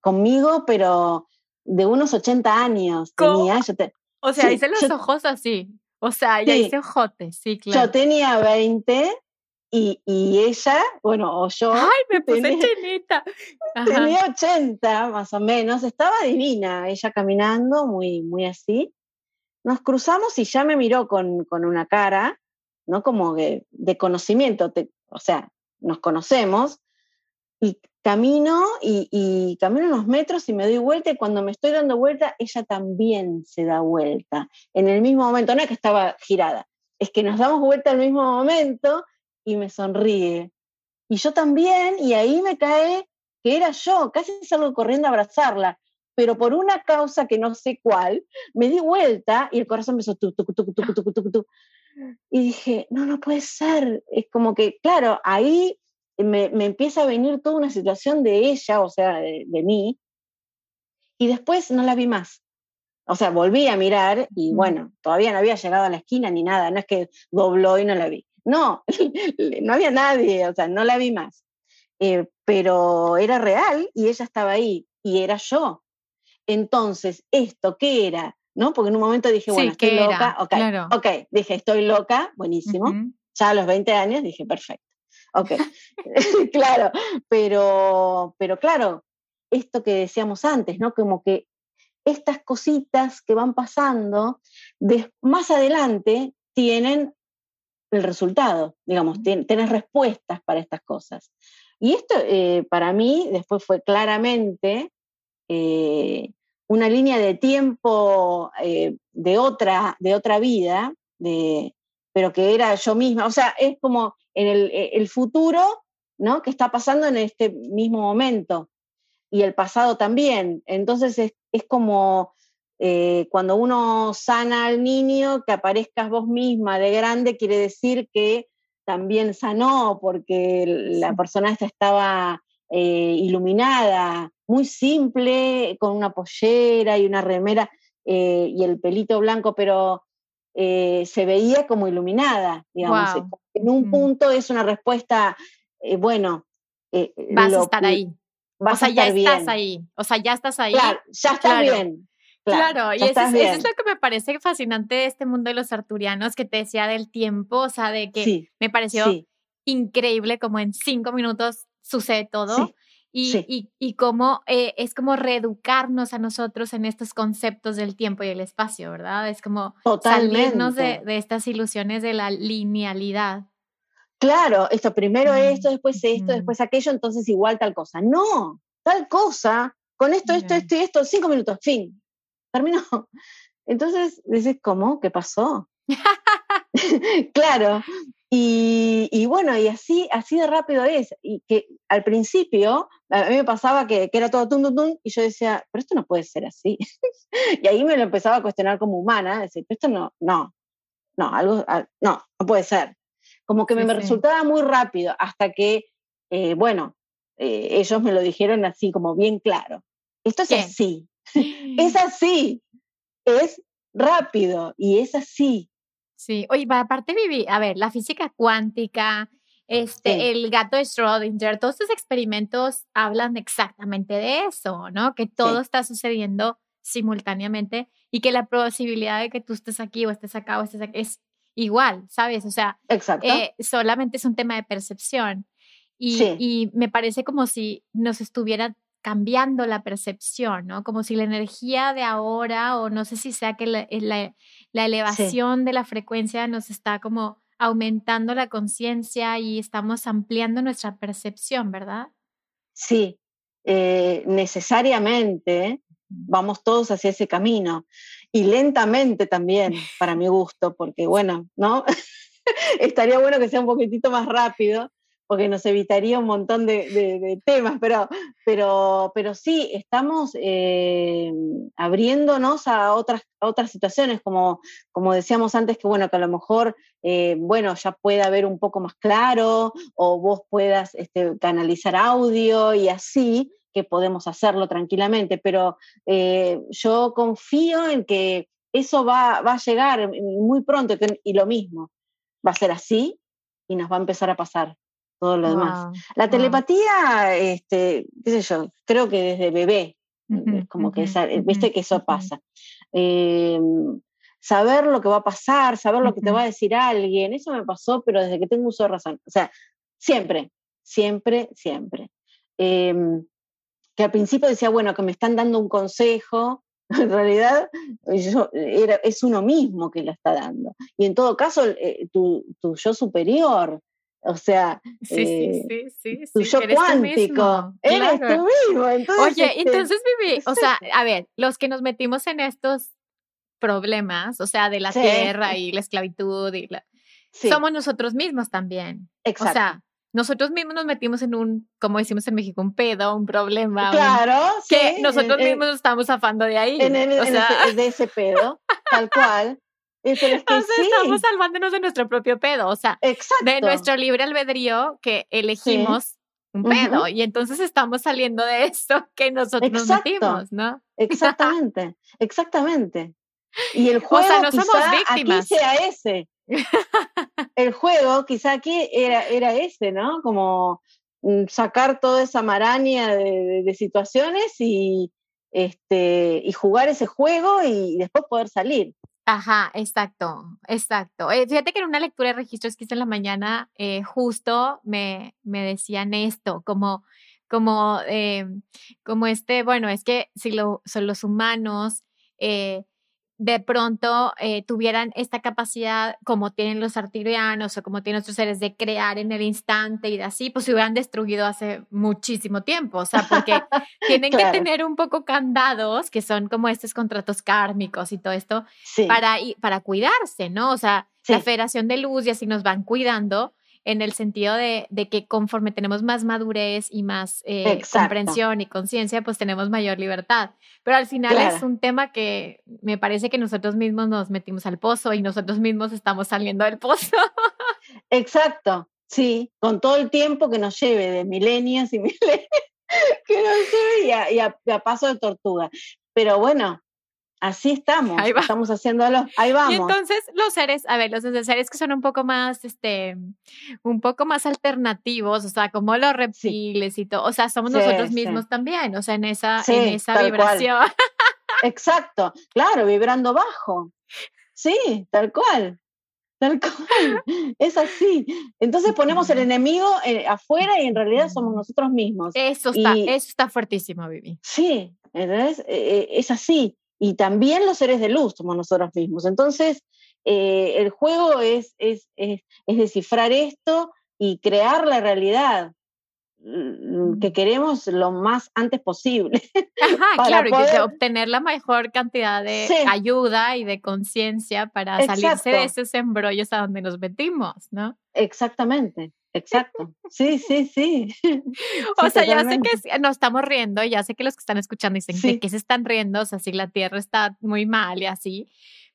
conmigo, pero de unos 80 años tenía. o sea, hice los ojos así. O sea, ya hice ojotes, sí, claro. Yo tenía 20 y, ella, bueno, o yo. ¡Ay, me puse tenía, Tenía 80 más o menos, estaba divina, ella caminando, muy, muy así. Nos cruzamos y ya me miró con, con una cara, ¿no? Como de, de conocimiento, o sea, nos conocemos. Y camino y, y, camino unos metros y me doy vuelta y cuando me estoy dando vuelta, ella también se da vuelta. En el mismo momento, no es que estaba girada, es que nos damos vuelta al mismo momento y me sonríe. Y yo también, y ahí me cae que era yo, casi salgo corriendo a abrazarla, pero por una causa que no sé cuál, me di vuelta y el corazón me hizo tu, tu, tu, tu, Y dije, no, no puede ser. Es como que, claro, ahí me, me empieza a venir toda una situación de ella, o sea, de, de, mí, y después no la vi más. O sea, volví a mirar y bueno, todavía no había llegado a la esquina ni nada, no es que dobló y no la vi. No, no había nadie, o sea, no la vi más. Eh, pero era real y ella estaba ahí y era yo. Entonces, ¿esto qué era? ¿No? Porque en un momento dije, bueno, estoy loca, ok, ok, dije, estoy loca, buenísimo. Ya a los 20 años dije, perfecto. ok, claro, pero, pero claro, esto que decíamos antes, ¿no? Como que estas cositas que van pasando, más adelante tienen el resultado, digamos, tienes respuestas para estas cosas. Y esto eh, para mí después fue claramente eh, una línea de tiempo eh, de, otra, de otra vida, de, pero que era yo misma. O sea, es como en el, futuro, ¿no? Que está pasando en este mismo momento. Y el pasado también. Entonces es, es como eh, cuando uno sana al niño, que aparezcas vos misma de grande, quiere decir que también sanó porque la persona esta estaba eh, iluminada, muy simple, con una pollera y una remera eh, y el pelito blanco, pero se veía como iluminada, digamos. En un punto es una respuesta, bueno. vas a estar ahí. Vas o sea, ya estás ahí. O sea, ya estás ahí. Claro, ya estás bien. Claro, y eso es, lo que me parece fascinante de este mundo de los arturianos, que te decía del tiempo, o sea, de que me pareció increíble como en cinco minutos sucede todo. Y, y, cómo eh, es como reeducarnos a nosotros en estos conceptos del tiempo y el espacio, ¿verdad? Es como salirnos de, de, estas ilusiones de la linealidad. Claro, esto primero mm, esto, después esto, después aquello, entonces igual tal cosa. No, tal cosa, con esto, esto, esto y esto, cinco minutos, fin terminó. Entonces dices, ¿cómo? ¿Qué pasó? claro. Y, bueno, y así, así de rápido es. Y que al principio, a mí me pasaba que, era todo tum, tum, tum, y yo decía, pero esto no puede ser así. y ahí me lo empezaba a cuestionar como humana, decir, pero esto no, no, no, algo, no, no puede ser. Como que me, resultaba muy rápido, hasta que, eh, bueno, eh, ellos me lo dijeron así como bien claro. Esto es así, es así, es rápido y es así. Sí, oye, aparte viví, a ver, la física cuántica, este, el gato de Schrödinger, todos estos experimentos hablan exactamente de eso, ¿no? Que todo está sucediendo simultáneamente y que la posibilidad de que tú estés aquí o estés acá o estés aquí es igual, ¿sabes? O sea, eh, solamente es un tema de percepción. Y, y, me parece como si nos estuvieran cambiando la percepción, ¿no? Como si la energía de ahora, o no sé si sea que la, eh, elevación de la frecuencia nos está como aumentando la conciencia y estamos ampliando nuestra percepción, ¿verdad? Sí, eh, necesariamente vamos todos hacia ese camino y lentamente también, para mi gusto, porque bueno, ¿no? Estaría bueno que sea un poquitito más rápido, porque nos evitaría un montón de, temas, pero, pero, pero sí, estamos eh, abriéndonos a otras, otras situaciones, como, como decíamos antes, que bueno, que a lo mejor, eh, bueno, ya puede haber un poco más claro, o vos puedas este, canalizar audio y así, que podemos hacerlo tranquilamente, pero eh, yo confío en que eso va, va a llegar muy pronto y lo mismo, va a ser así y nos va a empezar a pasar todo lo demás. La telepatía, este, qué sé yo, creo que desde bebé, como que viste que eso pasa. Em, saber lo que va a pasar, saber lo que te va a decir alguien, eso me pasó, pero desde que tengo uso de razón. O sea, siempre, siempre, siempre. Em, que al principio decía, bueno, que me están dando un consejo, en realidad era, es uno mismo que lo está dando. Y en todo caso, eh, tu, tu, yo superior o sea, sí, sí, eh, sí, tu yo cuántico. eres tú mismo. Entonces, Oye, este, entonces, Vivi, o sea, a ver, los que nos metimos en estos problemas, o sea, de la tierra y la esclavitud, y somos nosotros mismos también. Exacto. O sea, nosotros mismos nos metimos en un, como decimos en México, un pedo, un problema. Claro, Que nosotros mismos nos estamos zafando de ahí. En, o sea... de ese pedo, tal cual. Pero estamos salvándonos de nuestro propio pedo, o sea, de nuestro libre albedrío que elegimos un pedo y entonces estamos saliendo de eso que nosotros nos metimos, ¿no? Exactamente, exactamente. Y el juego o sea, no somos víctimas. aquí sea ese. el juego quizá aquí era, era ese, ¿no? Como mm, sacar toda esa maraña de, de situaciones y, este, y jugar ese juego y después poder salir. Ajá, exacto, exacto. Eh, fíjate que en una lectura de registros que hice en la mañana, eh, justo me, me decían esto, como, como, eh, como este, bueno, es que si lo, son los humanos, eh, de pronto eh, tuvieran esta capacidad como tienen los arturianos o como tienen nuestros seres de crear en el instante y de así, pues se hubieran destruido hace muchísimo tiempo, o sea, porque tienen que tener un poco candados, que son como estos contratos kármicos y todo esto, para, para cuidarse, ¿no? O sea, la Federación de Luz y así nos van cuidando, en el sentido de, que conforme tenemos más madurez y más eh, comprensión y conciencia, pues tenemos mayor libertad. Pero al final es un tema que me parece que nosotros mismos nos metimos al pozo y nosotros mismos estamos saliendo del pozo. Exacto, sí, con todo el tiempo que nos lleve de milenios y milenios, que nos lleve y a paso de tortuga. Pero bueno, Así estamos, estamos haciéndolo, ahí vamos. Y entonces los seres, a ver, los seres que son un poco más, este, un poco más alternativos, o sea, como los reptiles y todo, o sea, somos nosotros mismos también, o sea, en esa, en esa vibración. Exacto, claro, vibrando bajo. Sí, tal cual. Tal cual, es así. Entonces ponemos el enemigo eh, afuera y en realidad somos nosotros mismos. Eso está, eso está fuertísimo, Vivi. Sí, entonces eh, es así y también los seres de luz somos nosotros mismos. Entonces, eh, el juego es, es, es, descifrar esto y crear la realidad que queremos lo más antes posible. Ajá, claro, y obtener la mejor cantidad de ayuda y de conciencia para salirse de esos embrollos a donde nos metimos, ¿no? Exactamente. Exacto. Sí, sí, sí. o sea, ya sé que nos estamos riendo, ya sé que los que están escuchando dicen que que se están riendo, o sea, si la tierra está muy mal y así.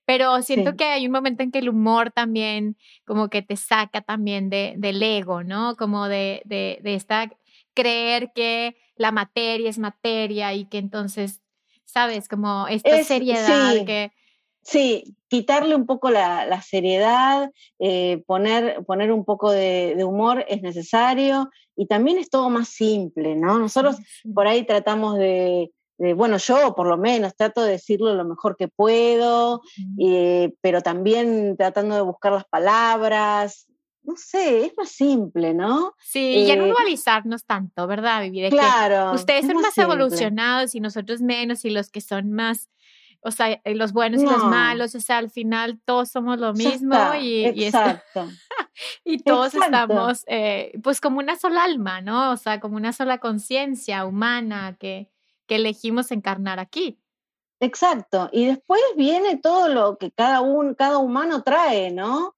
Pero siento que hay un momento en que el humor también como que te saca también de, del ego, ¿no? Como de, de, de esta creer que la materia es materia y que entonces, ¿sabes? Como esta seriedad que Sí, quitarle un poco la, seriedad, eh, poner, poner un poco de, humor es necesario y también es todo más simple, ¿no? Nosotros por ahí tratamos de, bueno, yo por lo menos trato de decirlo lo mejor que puedo, eh, pero también tratando de buscar las palabras. No sé, es más simple, ¿no? Sí, y ya no eh, dualizarnos tanto, ¿verdad, Vivi? claro. ustedes son más evolucionados y nosotros menos, y los que son más o sea, eh, los buenos y los malos, o sea, al final todos somos lo mismo y, exacto. y, todos estamos eh, pues como una sola alma, ¿no? O sea, como una sola conciencia humana que, que elegimos encarnar aquí. Exacto, y después viene todo lo que cada, un, cada humano trae, ¿no?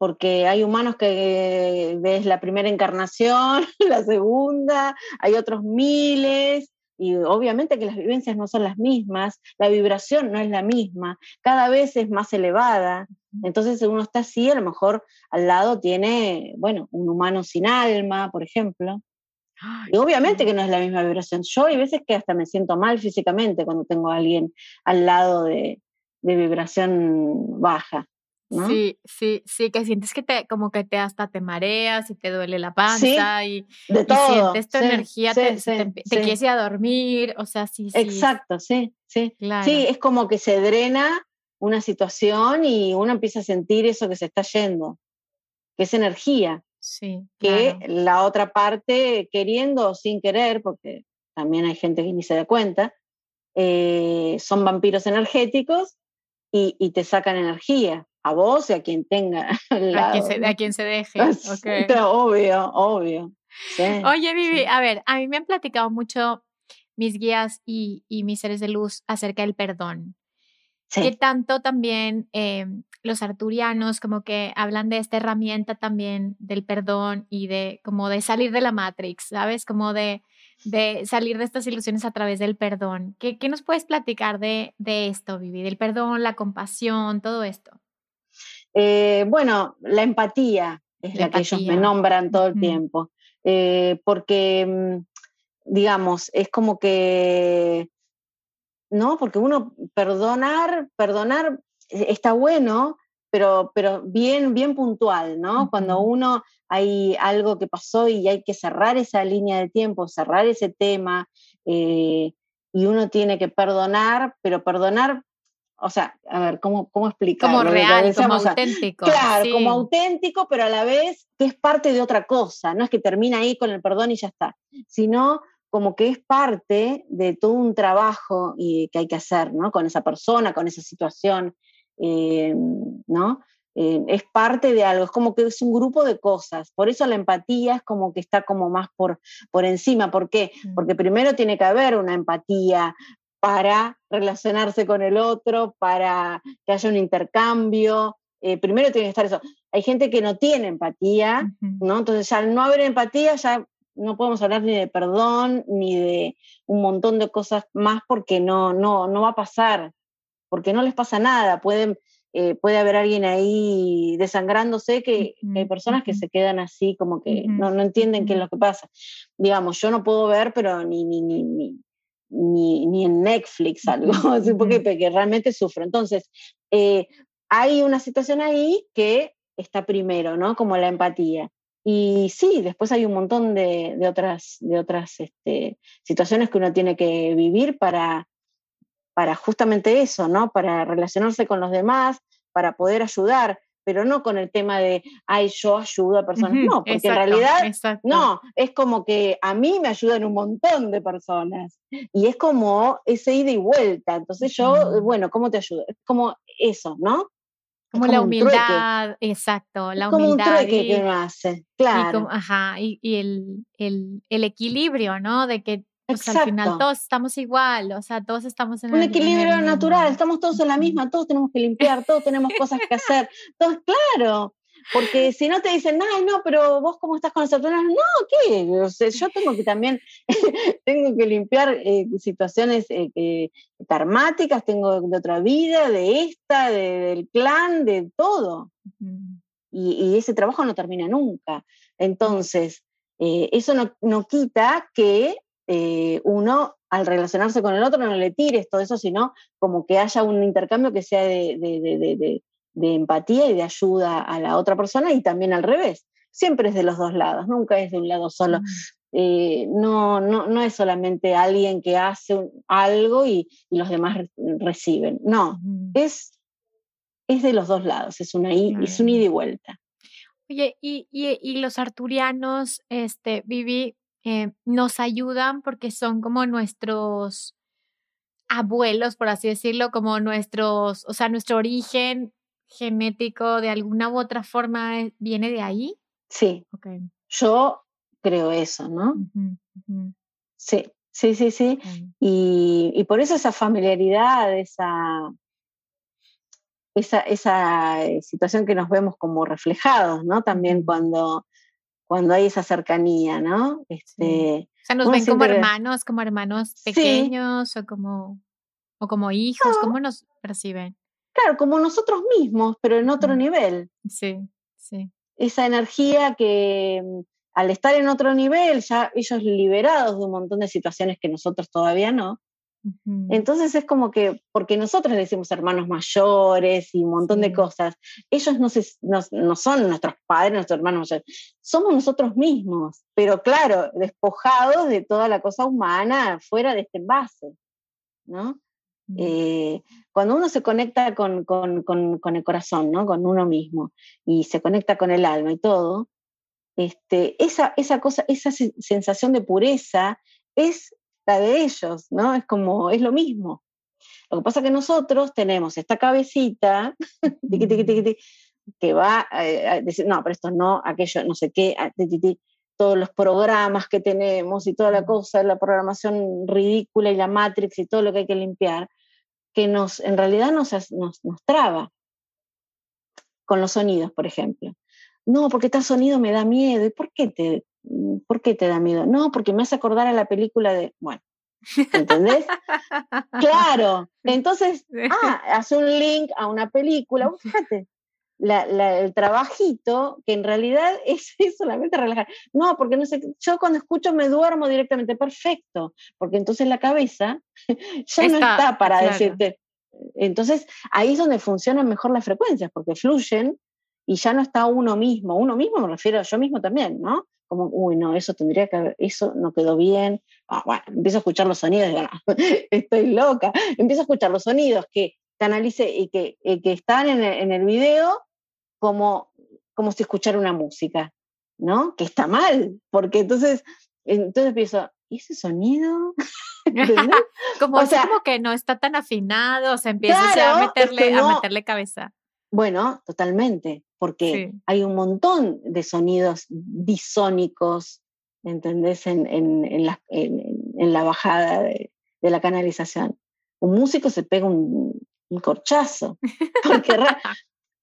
Porque hay humanos que ves la primera encarnación, la segunda, hay otros miles, y obviamente que las vivencias no son las mismas, la vibración no es la misma, cada vez es más elevada. Entonces uno está así, a lo mejor al lado tiene, bueno, un humano sin alma, por ejemplo. Y obviamente que no es la misma vibración. Yo hay veces que hasta me siento mal físicamente cuando tengo a alguien al lado de, de vibración baja. Sí, sí, sí, que sientes que te, como que te hasta te mareas y te duele la panza y, de todo. sientes tu energía, te, quieres ir a dormir, o sea, sí, sí. Exacto, sí, sí. Sí, es como que se drena una situación y uno empieza a sentir eso que se está yendo, que es energía. Sí. Que la otra parte, queriendo o sin querer, porque también hay gente que ni se da cuenta, eh, son vampiros energéticos y, y te sacan energía a vos y a quien tenga. A quien, se, a quien se deje. obvio, obvio. Oye, Vivi, a ver, a mí me han platicado mucho mis guías y, y mis seres de luz acerca del perdón. Que tanto también eh, los arturianos como que hablan de esta herramienta también del perdón y de como de salir de la Matrix, ¿sabes? Como de, de salir de estas ilusiones a través del perdón. ¿Qué, qué nos puedes platicar de, de esto, Vivi? Del perdón, la compasión, todo esto. Eh, bueno, la empatía es la, que ellos me nombran todo el tiempo, eh, porque, mm, digamos, es como que, ¿no? Porque uno perdonar, perdonar está bueno, pero, pero bien, bien puntual, ¿no? Cuando uno hay algo que pasó y hay que cerrar esa línea de tiempo, cerrar ese tema, eh, y uno tiene que perdonar, pero perdonar o sea, a ver, ¿cómo, cómo explicarlo? Como real, como auténtico. Claro, como auténtico, pero a la vez que es parte de otra cosa, no es que termina ahí con el perdón y ya está, sino como que es parte de todo un trabajo y, que hay que hacer, ¿no? Con esa persona, con esa situación, eh, ¿no? Eh, es parte de algo, es como que es un grupo de cosas. Por eso la empatía es como que está como más por, por encima. ¿Por qué? Mm. Porque primero tiene que haber una empatía para relacionarse con el otro, para que haya un intercambio. Eh, primero tiene que estar eso. Hay gente que no tiene empatía, ¿no? Entonces ya al no haber empatía ya no podemos hablar ni de perdón ni de un montón de cosas más porque no, no, no va a pasar, porque no les pasa nada. Pueden, eh, puede haber alguien ahí desangrándose, que, hay personas que se quedan así como que no, no, entienden qué es lo que pasa. Digamos, yo no puedo ver, pero ni, ni, ni, ni, ni, en Netflix algo, porque, porque, realmente sufro. Entonces, eh, hay una situación ahí que está primero, ¿no? Como la empatía. Y sí, después hay un montón de, de otras, de otras este, situaciones que uno tiene que vivir para, para justamente eso, ¿no? Para relacionarse con los demás, para poder ayudar, pero no con el tema de, ay, yo ayudo a personas. no, porque en realidad, no, es como que a mí me ayudan un montón de personas. Y es como ese ida y vuelta. Entonces yo, bueno, ¿cómo te ayudo? Es como eso, ¿no? Como, la humildad, exacto, la humildad. Como un trueque que uno hace, claro. Y ajá, y, el, el, el, equilibrio, ¿no? De que pues, al final todos estamos igual, o sea, todos estamos en un equilibrio natural, estamos todos en la misma, todos tenemos que limpiar, todos tenemos cosas que hacer, todos, claro. Porque si no te dicen, ay, no, pero vos cómo estás con las personas, no, ¿qué? O sea, yo tengo que también, tengo que limpiar eh, situaciones eh, karmáticas, tengo de otra vida, de esta, del clan, de todo. y, ese trabajo no termina nunca. Entonces, eh, eso no, no, quita que uno al relacionarse con el otro no le tires todo eso, sino como que haya un intercambio que sea de, de, de empatía y de ayuda a la otra persona y también al revés. Siempre es de los dos lados, nunca es de un lado solo. Eh, no, no, no es solamente alguien que hace algo y, los demás reciben. No, es, es de los dos lados, es, una, es un ida y vuelta. Oye, y, y, los arturianos, este, Vivi, eh, nos ayudan porque son como nuestros abuelos, por así decirlo, como nuestros, o sea, nuestro origen genético de alguna u otra forma eh, viene de ahí? Sí. Okay. Yo creo eso, ¿no? Sí, sí, sí, sí. Y, por eso esa familiaridad, esa, esa, esa, eh, situación que nos vemos como reflejados, ¿no? También cuando, cuando hay esa cercanía, ¿no? Este, O sea, nos ven como hermanos, como hermanos pequeños o como, o como hijos, ¿cómo nos perciben? Claro, como nosotros mismos, pero en otro nivel. Sí, sí. Esa energía que mm, al estar en otro nivel, ya ellos liberados de un montón de situaciones que nosotros todavía no. Entonces es como que, porque nosotros decimos hermanos mayores y un montón de cosas, ellos no, no, son nuestros padres, nuestros hermanos mayores, somos nosotros mismos, pero claro, despojados de toda la cosa humana fuera de este envase, ¿no? Eh, cuando uno se conecta con, el corazón, ¿no? con uno mismo, y se conecta con el alma y todo, este, esa, esa cosa, esa sensación de pureza es de ellos, ¿no? Es como, es lo mismo. Lo que pasa es que nosotros tenemos esta cabecita que va a decir, no, pero esto no, aquello, no sé qué, todos los programas que tenemos y toda la cosa, la programación ridícula y la Matrix y todo lo que hay que limpiar que nos, en realidad nos, nos, traba con los sonidos, por ejemplo. No, porque tal sonido me da miedo. ¿Y por qué te, por qué te da miedo? No, porque me hace acordar a la película de, bueno, ¿entendés? claro. Entonces, ah, hace un link a una película. Fíjate, el trabajito, que en realidad es, solamente relajar. No, porque no sé, yo cuando escucho me duermo directamente, perfecto, porque entonces la cabeza ya no está para decirte. Entonces ahí es donde funcionan mejor las frecuencias, porque fluyen y ya no está uno mismo. Uno mismo me refiero a yo mismo también, ¿no? Como, uy, no, eso tendría que, eso no quedó bien. Ah, bueno, empiezo a escuchar los sonidos, y digo, estoy loca. Empiezo a escuchar los sonidos que canalice y que, que están en el, en el video como, como si escuchara una música, ¿no? Que está mal, porque entonces, entonces pienso, ¿y ese sonido? como, o sea, como que no está tan afinado, o sea, empieza a, meterle, a meterle cabeza. Bueno, totalmente, porque hay un montón de sonidos disónicos, ¿entendés? En, en, en, la, en la, bajada de, de, la canalización. Un músico se pega un, un corchazo, porque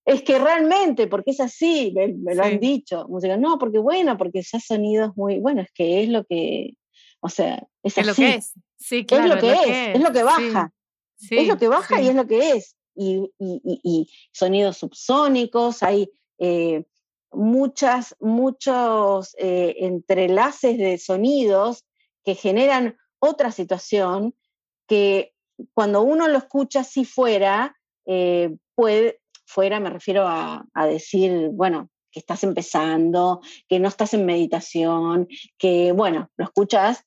es que realmente, porque es así, me, lo han dicho. Música, no, porque bueno, porque ya sonidos muy, bueno, es que es lo que, o sea, es, lo que es. Sí, claro, es lo que es, es, lo que baja. es lo que baja y es lo que es y, sonidos subsónicos, hay eh, muchas, muchos eh, entrelaces de sonidos que generan otra situación que cuando uno lo escucha así fuera, eh, puede, fuera me refiero a, a decir, bueno, que estás empezando, que no estás en meditación, que bueno, lo escuchas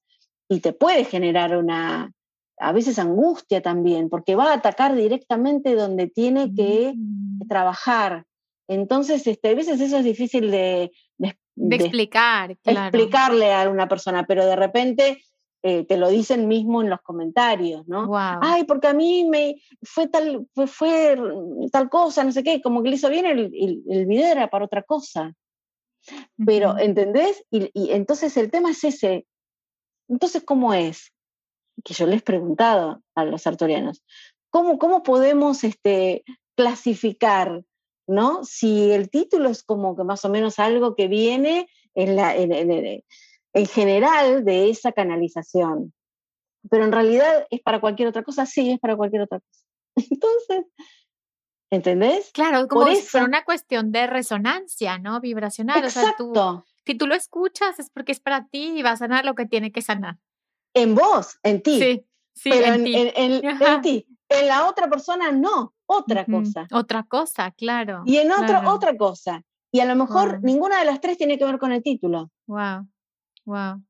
y te puede generar una, a veces angustia también, porque va a atacar directamente donde tiene que mm. trabajar. Entonces, este, a veces eso es difícil de, de, explicar, explicarle a una persona, pero de repente eh, te lo dicen mismo en los comentarios, ¿no? Ay, porque a mí me fue tal, fue, tal cosa, no sé qué, como que le hizo bien el, el, video era para otra cosa. Pero, ¿entendés? Y, y entonces el tema es ese. Entonces, ¿cómo es? Que yo les he preguntado a los artorianos, ¿cómo, cómo podemos este, clasificar, ¿no? Si el título es como que más o menos algo que viene en, la, en, en, general de esa canalización, pero en realidad es para cualquier otra cosa, sí, es para cualquier otra cosa. Entonces, ¿entendés? Claro, como Por es una cuestión de resonancia, ¿no? Vibracional. Exacto. O sea, tú, si tú lo escuchas es porque es para ti y va a sanar lo que tiene que sanar en vos, en ti. Sí, sí, pero en, ti. En, ti. En la otra persona no, otra cosa. Otra cosa, claro. Y en otro, otra cosa. Y a lo mejor ninguna de las tres tiene que ver con el título. Wow, wow.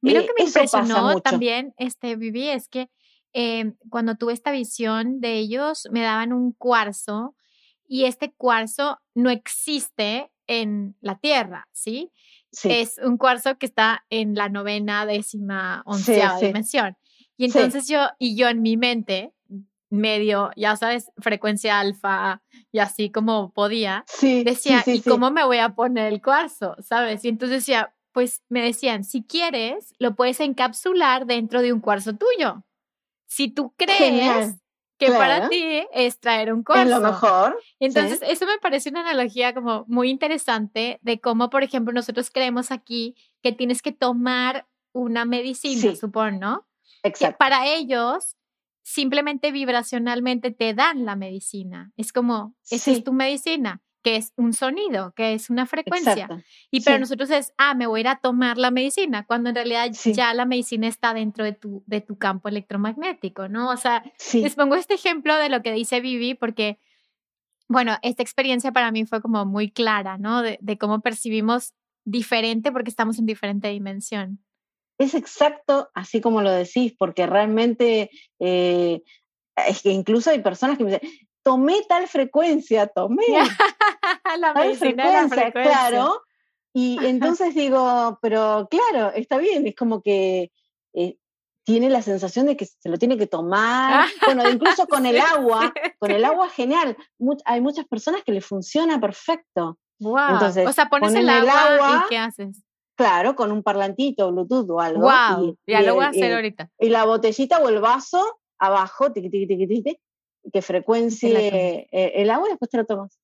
Mira eh, que me impresionó también, este, Vivi, es que em, cuando tuve esta visión de ellos, me daban un cuarzo y este cuarzo no existe en la Tierra, ¿sí? Es un cuarzo que está en la novena, décima, onceava dimensión. Y entonces yo, y yo en mi mente, medio, ya sabes, frecuencia alfa y así como podía, decía, ¿y cómo me voy a poner el cuarzo? ¿Sabes? Y entonces decía, pues me decían, si quieres, lo puedes encapsular dentro de un cuarzo tuyo. Si tú crees que para ti es traer un cuarzo. Es lo mejor. Entonces, eso me parece una analogía como muy interesante de cómo, por ejemplo, nosotros creemos aquí que tienes que tomar una medicina, supongo, ¿no? Exacto. para ellos, simplemente vibracionalmente te dan la medicina. Es como, esa es tu medicina que es un sonido, que es una frecuencia. Y pero nosotros es, ah, me voy a ir a tomar la medicina, cuando en realidad ya la medicina está dentro de tu, de tu campo electromagnético, ¿no? O sea, les pongo este ejemplo de lo que dice Vivi porque, bueno, esta experiencia para mí fue como muy clara, ¿no? De, cómo percibimos diferente porque estamos en diferente dimensión. Es exacto así como lo decís, porque realmente eh, es que incluso hay personas que me dicen, tomé tal frecuencia, tomé la tal frecuencia, claro. Y entonces digo, pero claro, está bien, es como que eh, tiene la sensación de que se lo tiene que tomar. bueno, incluso con el agua, con el agua genial. hay muchas personas que le funciona perfecto. Wow. Entonces, o sea, pones el agua, y ¿qué haces? Claro, con un parlantito, Bluetooth o algo. Wow, ya lo voy a hacer ahorita. Y la botellita o el vaso abajo, tiqui, tiqui, tiqui, tiqui, que frecuencie eh, el agua y después te lo tomas.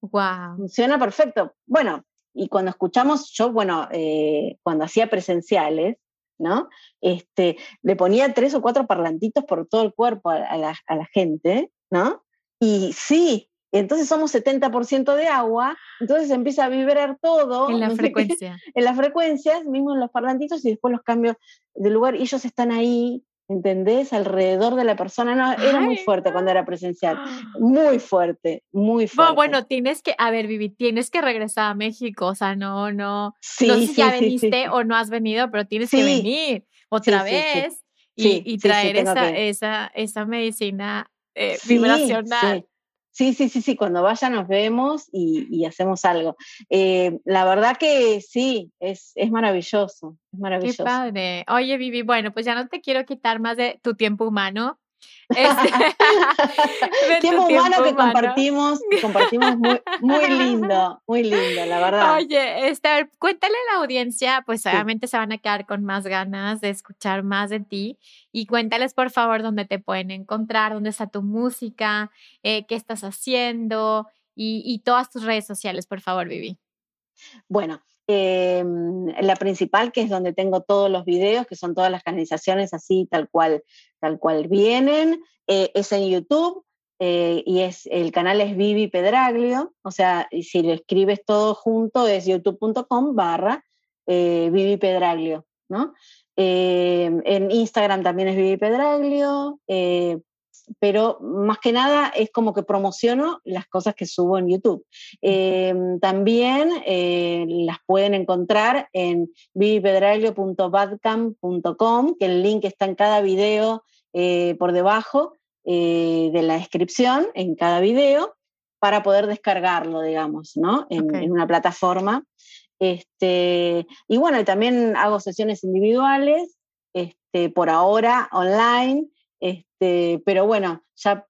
Wow. Funciona perfecto. Bueno, y cuando escuchamos, yo, bueno, eh, cuando hacía presenciales, ¿no? Este, le ponía tres o cuatro parlantitos por todo el cuerpo a, la, gente, ¿no? Y sí, entonces somos 70% de agua, entonces empieza a vibrar todo. En la frecuencia. en las frecuencias, mismo en los parlantitos, y después los cambios de lugar, y ellos están ahí ¿entendés? Alrededor de la persona. No, era muy fuerte cuando era presencial. Muy fuerte, muy fuerte. Bueno, tienes que, a ver, Vivi, tienes que regresar a México. O sea, no, no. Sí, no sé si ya veniste o no has venido, pero tienes que venir otra vez. y, traer esa, esa, esa medicina eh, vibracional. Sí, sí, sí, sí, cuando vaya nos vemos y, hacemos algo. Eh, la verdad que sí, es, es maravilloso, es maravilloso. Qué padre. Oye, Vivi, bueno, pues ya no te quiero quitar más de tu tiempo humano. Este, tiempo humano que compartimos, compartimos muy, muy, lindo, muy lindo, la verdad. Oye, este, cuéntale a la audiencia, pues obviamente se van a quedar con más ganas de escuchar más de ti y cuéntales por favor dónde te pueden encontrar, dónde está tu música, eh, qué estás haciendo y, y todas tus redes sociales, por favor, Vivi. Bueno, Em, la principal, que es donde tengo todos los videos, que son todas las canalizaciones así, tal cual, tal cual vienen, eh, es en YouTube. Eh, y es el canal es Vivi Pedraglio, o sea, si lo escribes todo junto es youtube.com barra eh, Vivi Pedraglio, ¿no? Em, en Instagram también es Vivi Pedraglio, pero más que nada es como que promociono las cosas que subo en YouTube. Em, también eh, las pueden encontrar en vivipedraglio.badcamp.com, que el link está en cada video eh, por debajo eh, de la descripción, en cada video, para poder descargarlo, digamos, ¿no? En, una plataforma. Este, y bueno, también hago sesiones individuales, este, por ahora online, este, pero bueno, ya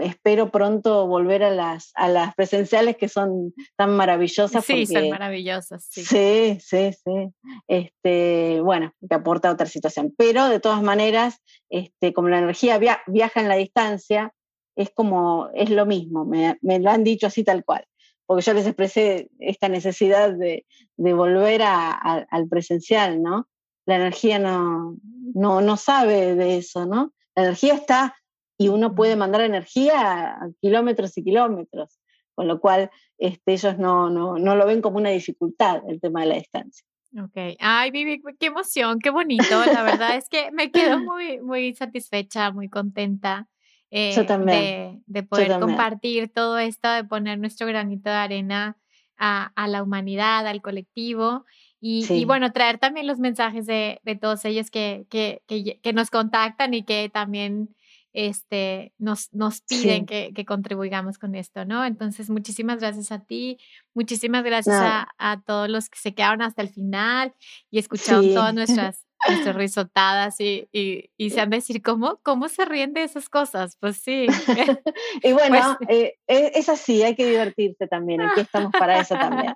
espero pronto volver a las, a las presenciales que son tan maravillosas. Sí, son maravillosas, sí. Sí, sí, sí. Este, bueno, te aporta otra situación. Pero de todas maneras, este, como la energía viaja en la distancia, es como, es lo mismo, me, lo han dicho así tal cual. Porque yo les expresé esta necesidad de, volver al presencial, ¿no? La energía no, no, no sabe de eso, ¿no? La energía está y uno puede mandar energía a kilómetros y kilómetros, con lo cual este, ellos no, no, no lo ven como una dificultad el tema de la distancia. Ok, ay Vivi, qué emoción, qué bonito. La verdad es que me quedo muy, muy satisfecha, muy contenta eh, de, de, poder compartir todo esto, de poner nuestro granito de arena a, a la humanidad, al colectivo. Y, bueno, traer también los mensajes de, de todos ellos que, que, que, nos contactan y que también este, nos, nos piden que, que, contribuyamos con esto, ¿no? Entonces, muchísimas gracias a ti, muchísimas gracias a, a, todos los que se quedaron hasta el final y escucharon todas nuestras nuestras risotadas y, y, y, se han de decir, ¿cómo, ¿cómo se ríen de esas cosas? Pues sí. y bueno, pues eh, es así, hay que divertirse también, aquí estamos para eso también.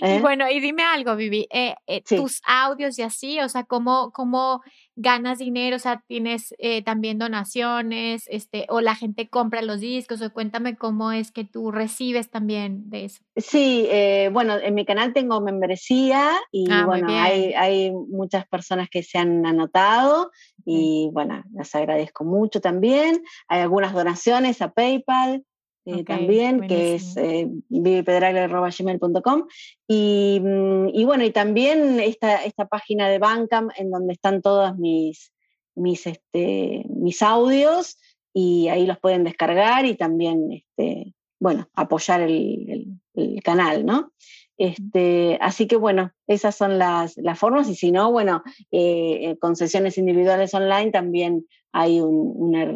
Y ¿eh? bueno, y dime algo, Vivi, eh, tus audios y así, o sea, ¿cómo, cómo ganas dinero? O sea, ¿tienes también donaciones? Este, ¿O la gente compra los discos? O cuéntame cómo es que tú recibes también de eso. Sí, bueno, en mi canal tengo membresía y ah, bueno, hay, hay muchas personas que se han anotado y bueno, las agradezco mucho también. Hay algunas donaciones a PayPal. Eh, también, que es eh, vivipedragle.com. Y, mm, y bueno, y también esta, esta página de Bancam en donde están todos mis, mis, este, mis audios y ahí los pueden descargar y también, este, bueno, apoyar el, el canal, ¿no? Este, así que bueno, esas son las, formas y si no, bueno, eh, con sesiones individuales online también hay una,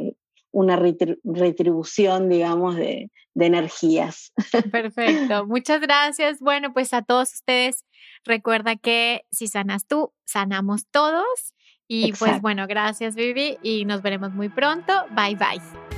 una retribución, digamos, de, de, energías. Perfecto, muchas gracias. Bueno, pues a todos ustedes, recuerda que si sanas tú, sanamos todos. Y pues bueno, gracias Vivi y nos veremos muy pronto. Bye bye.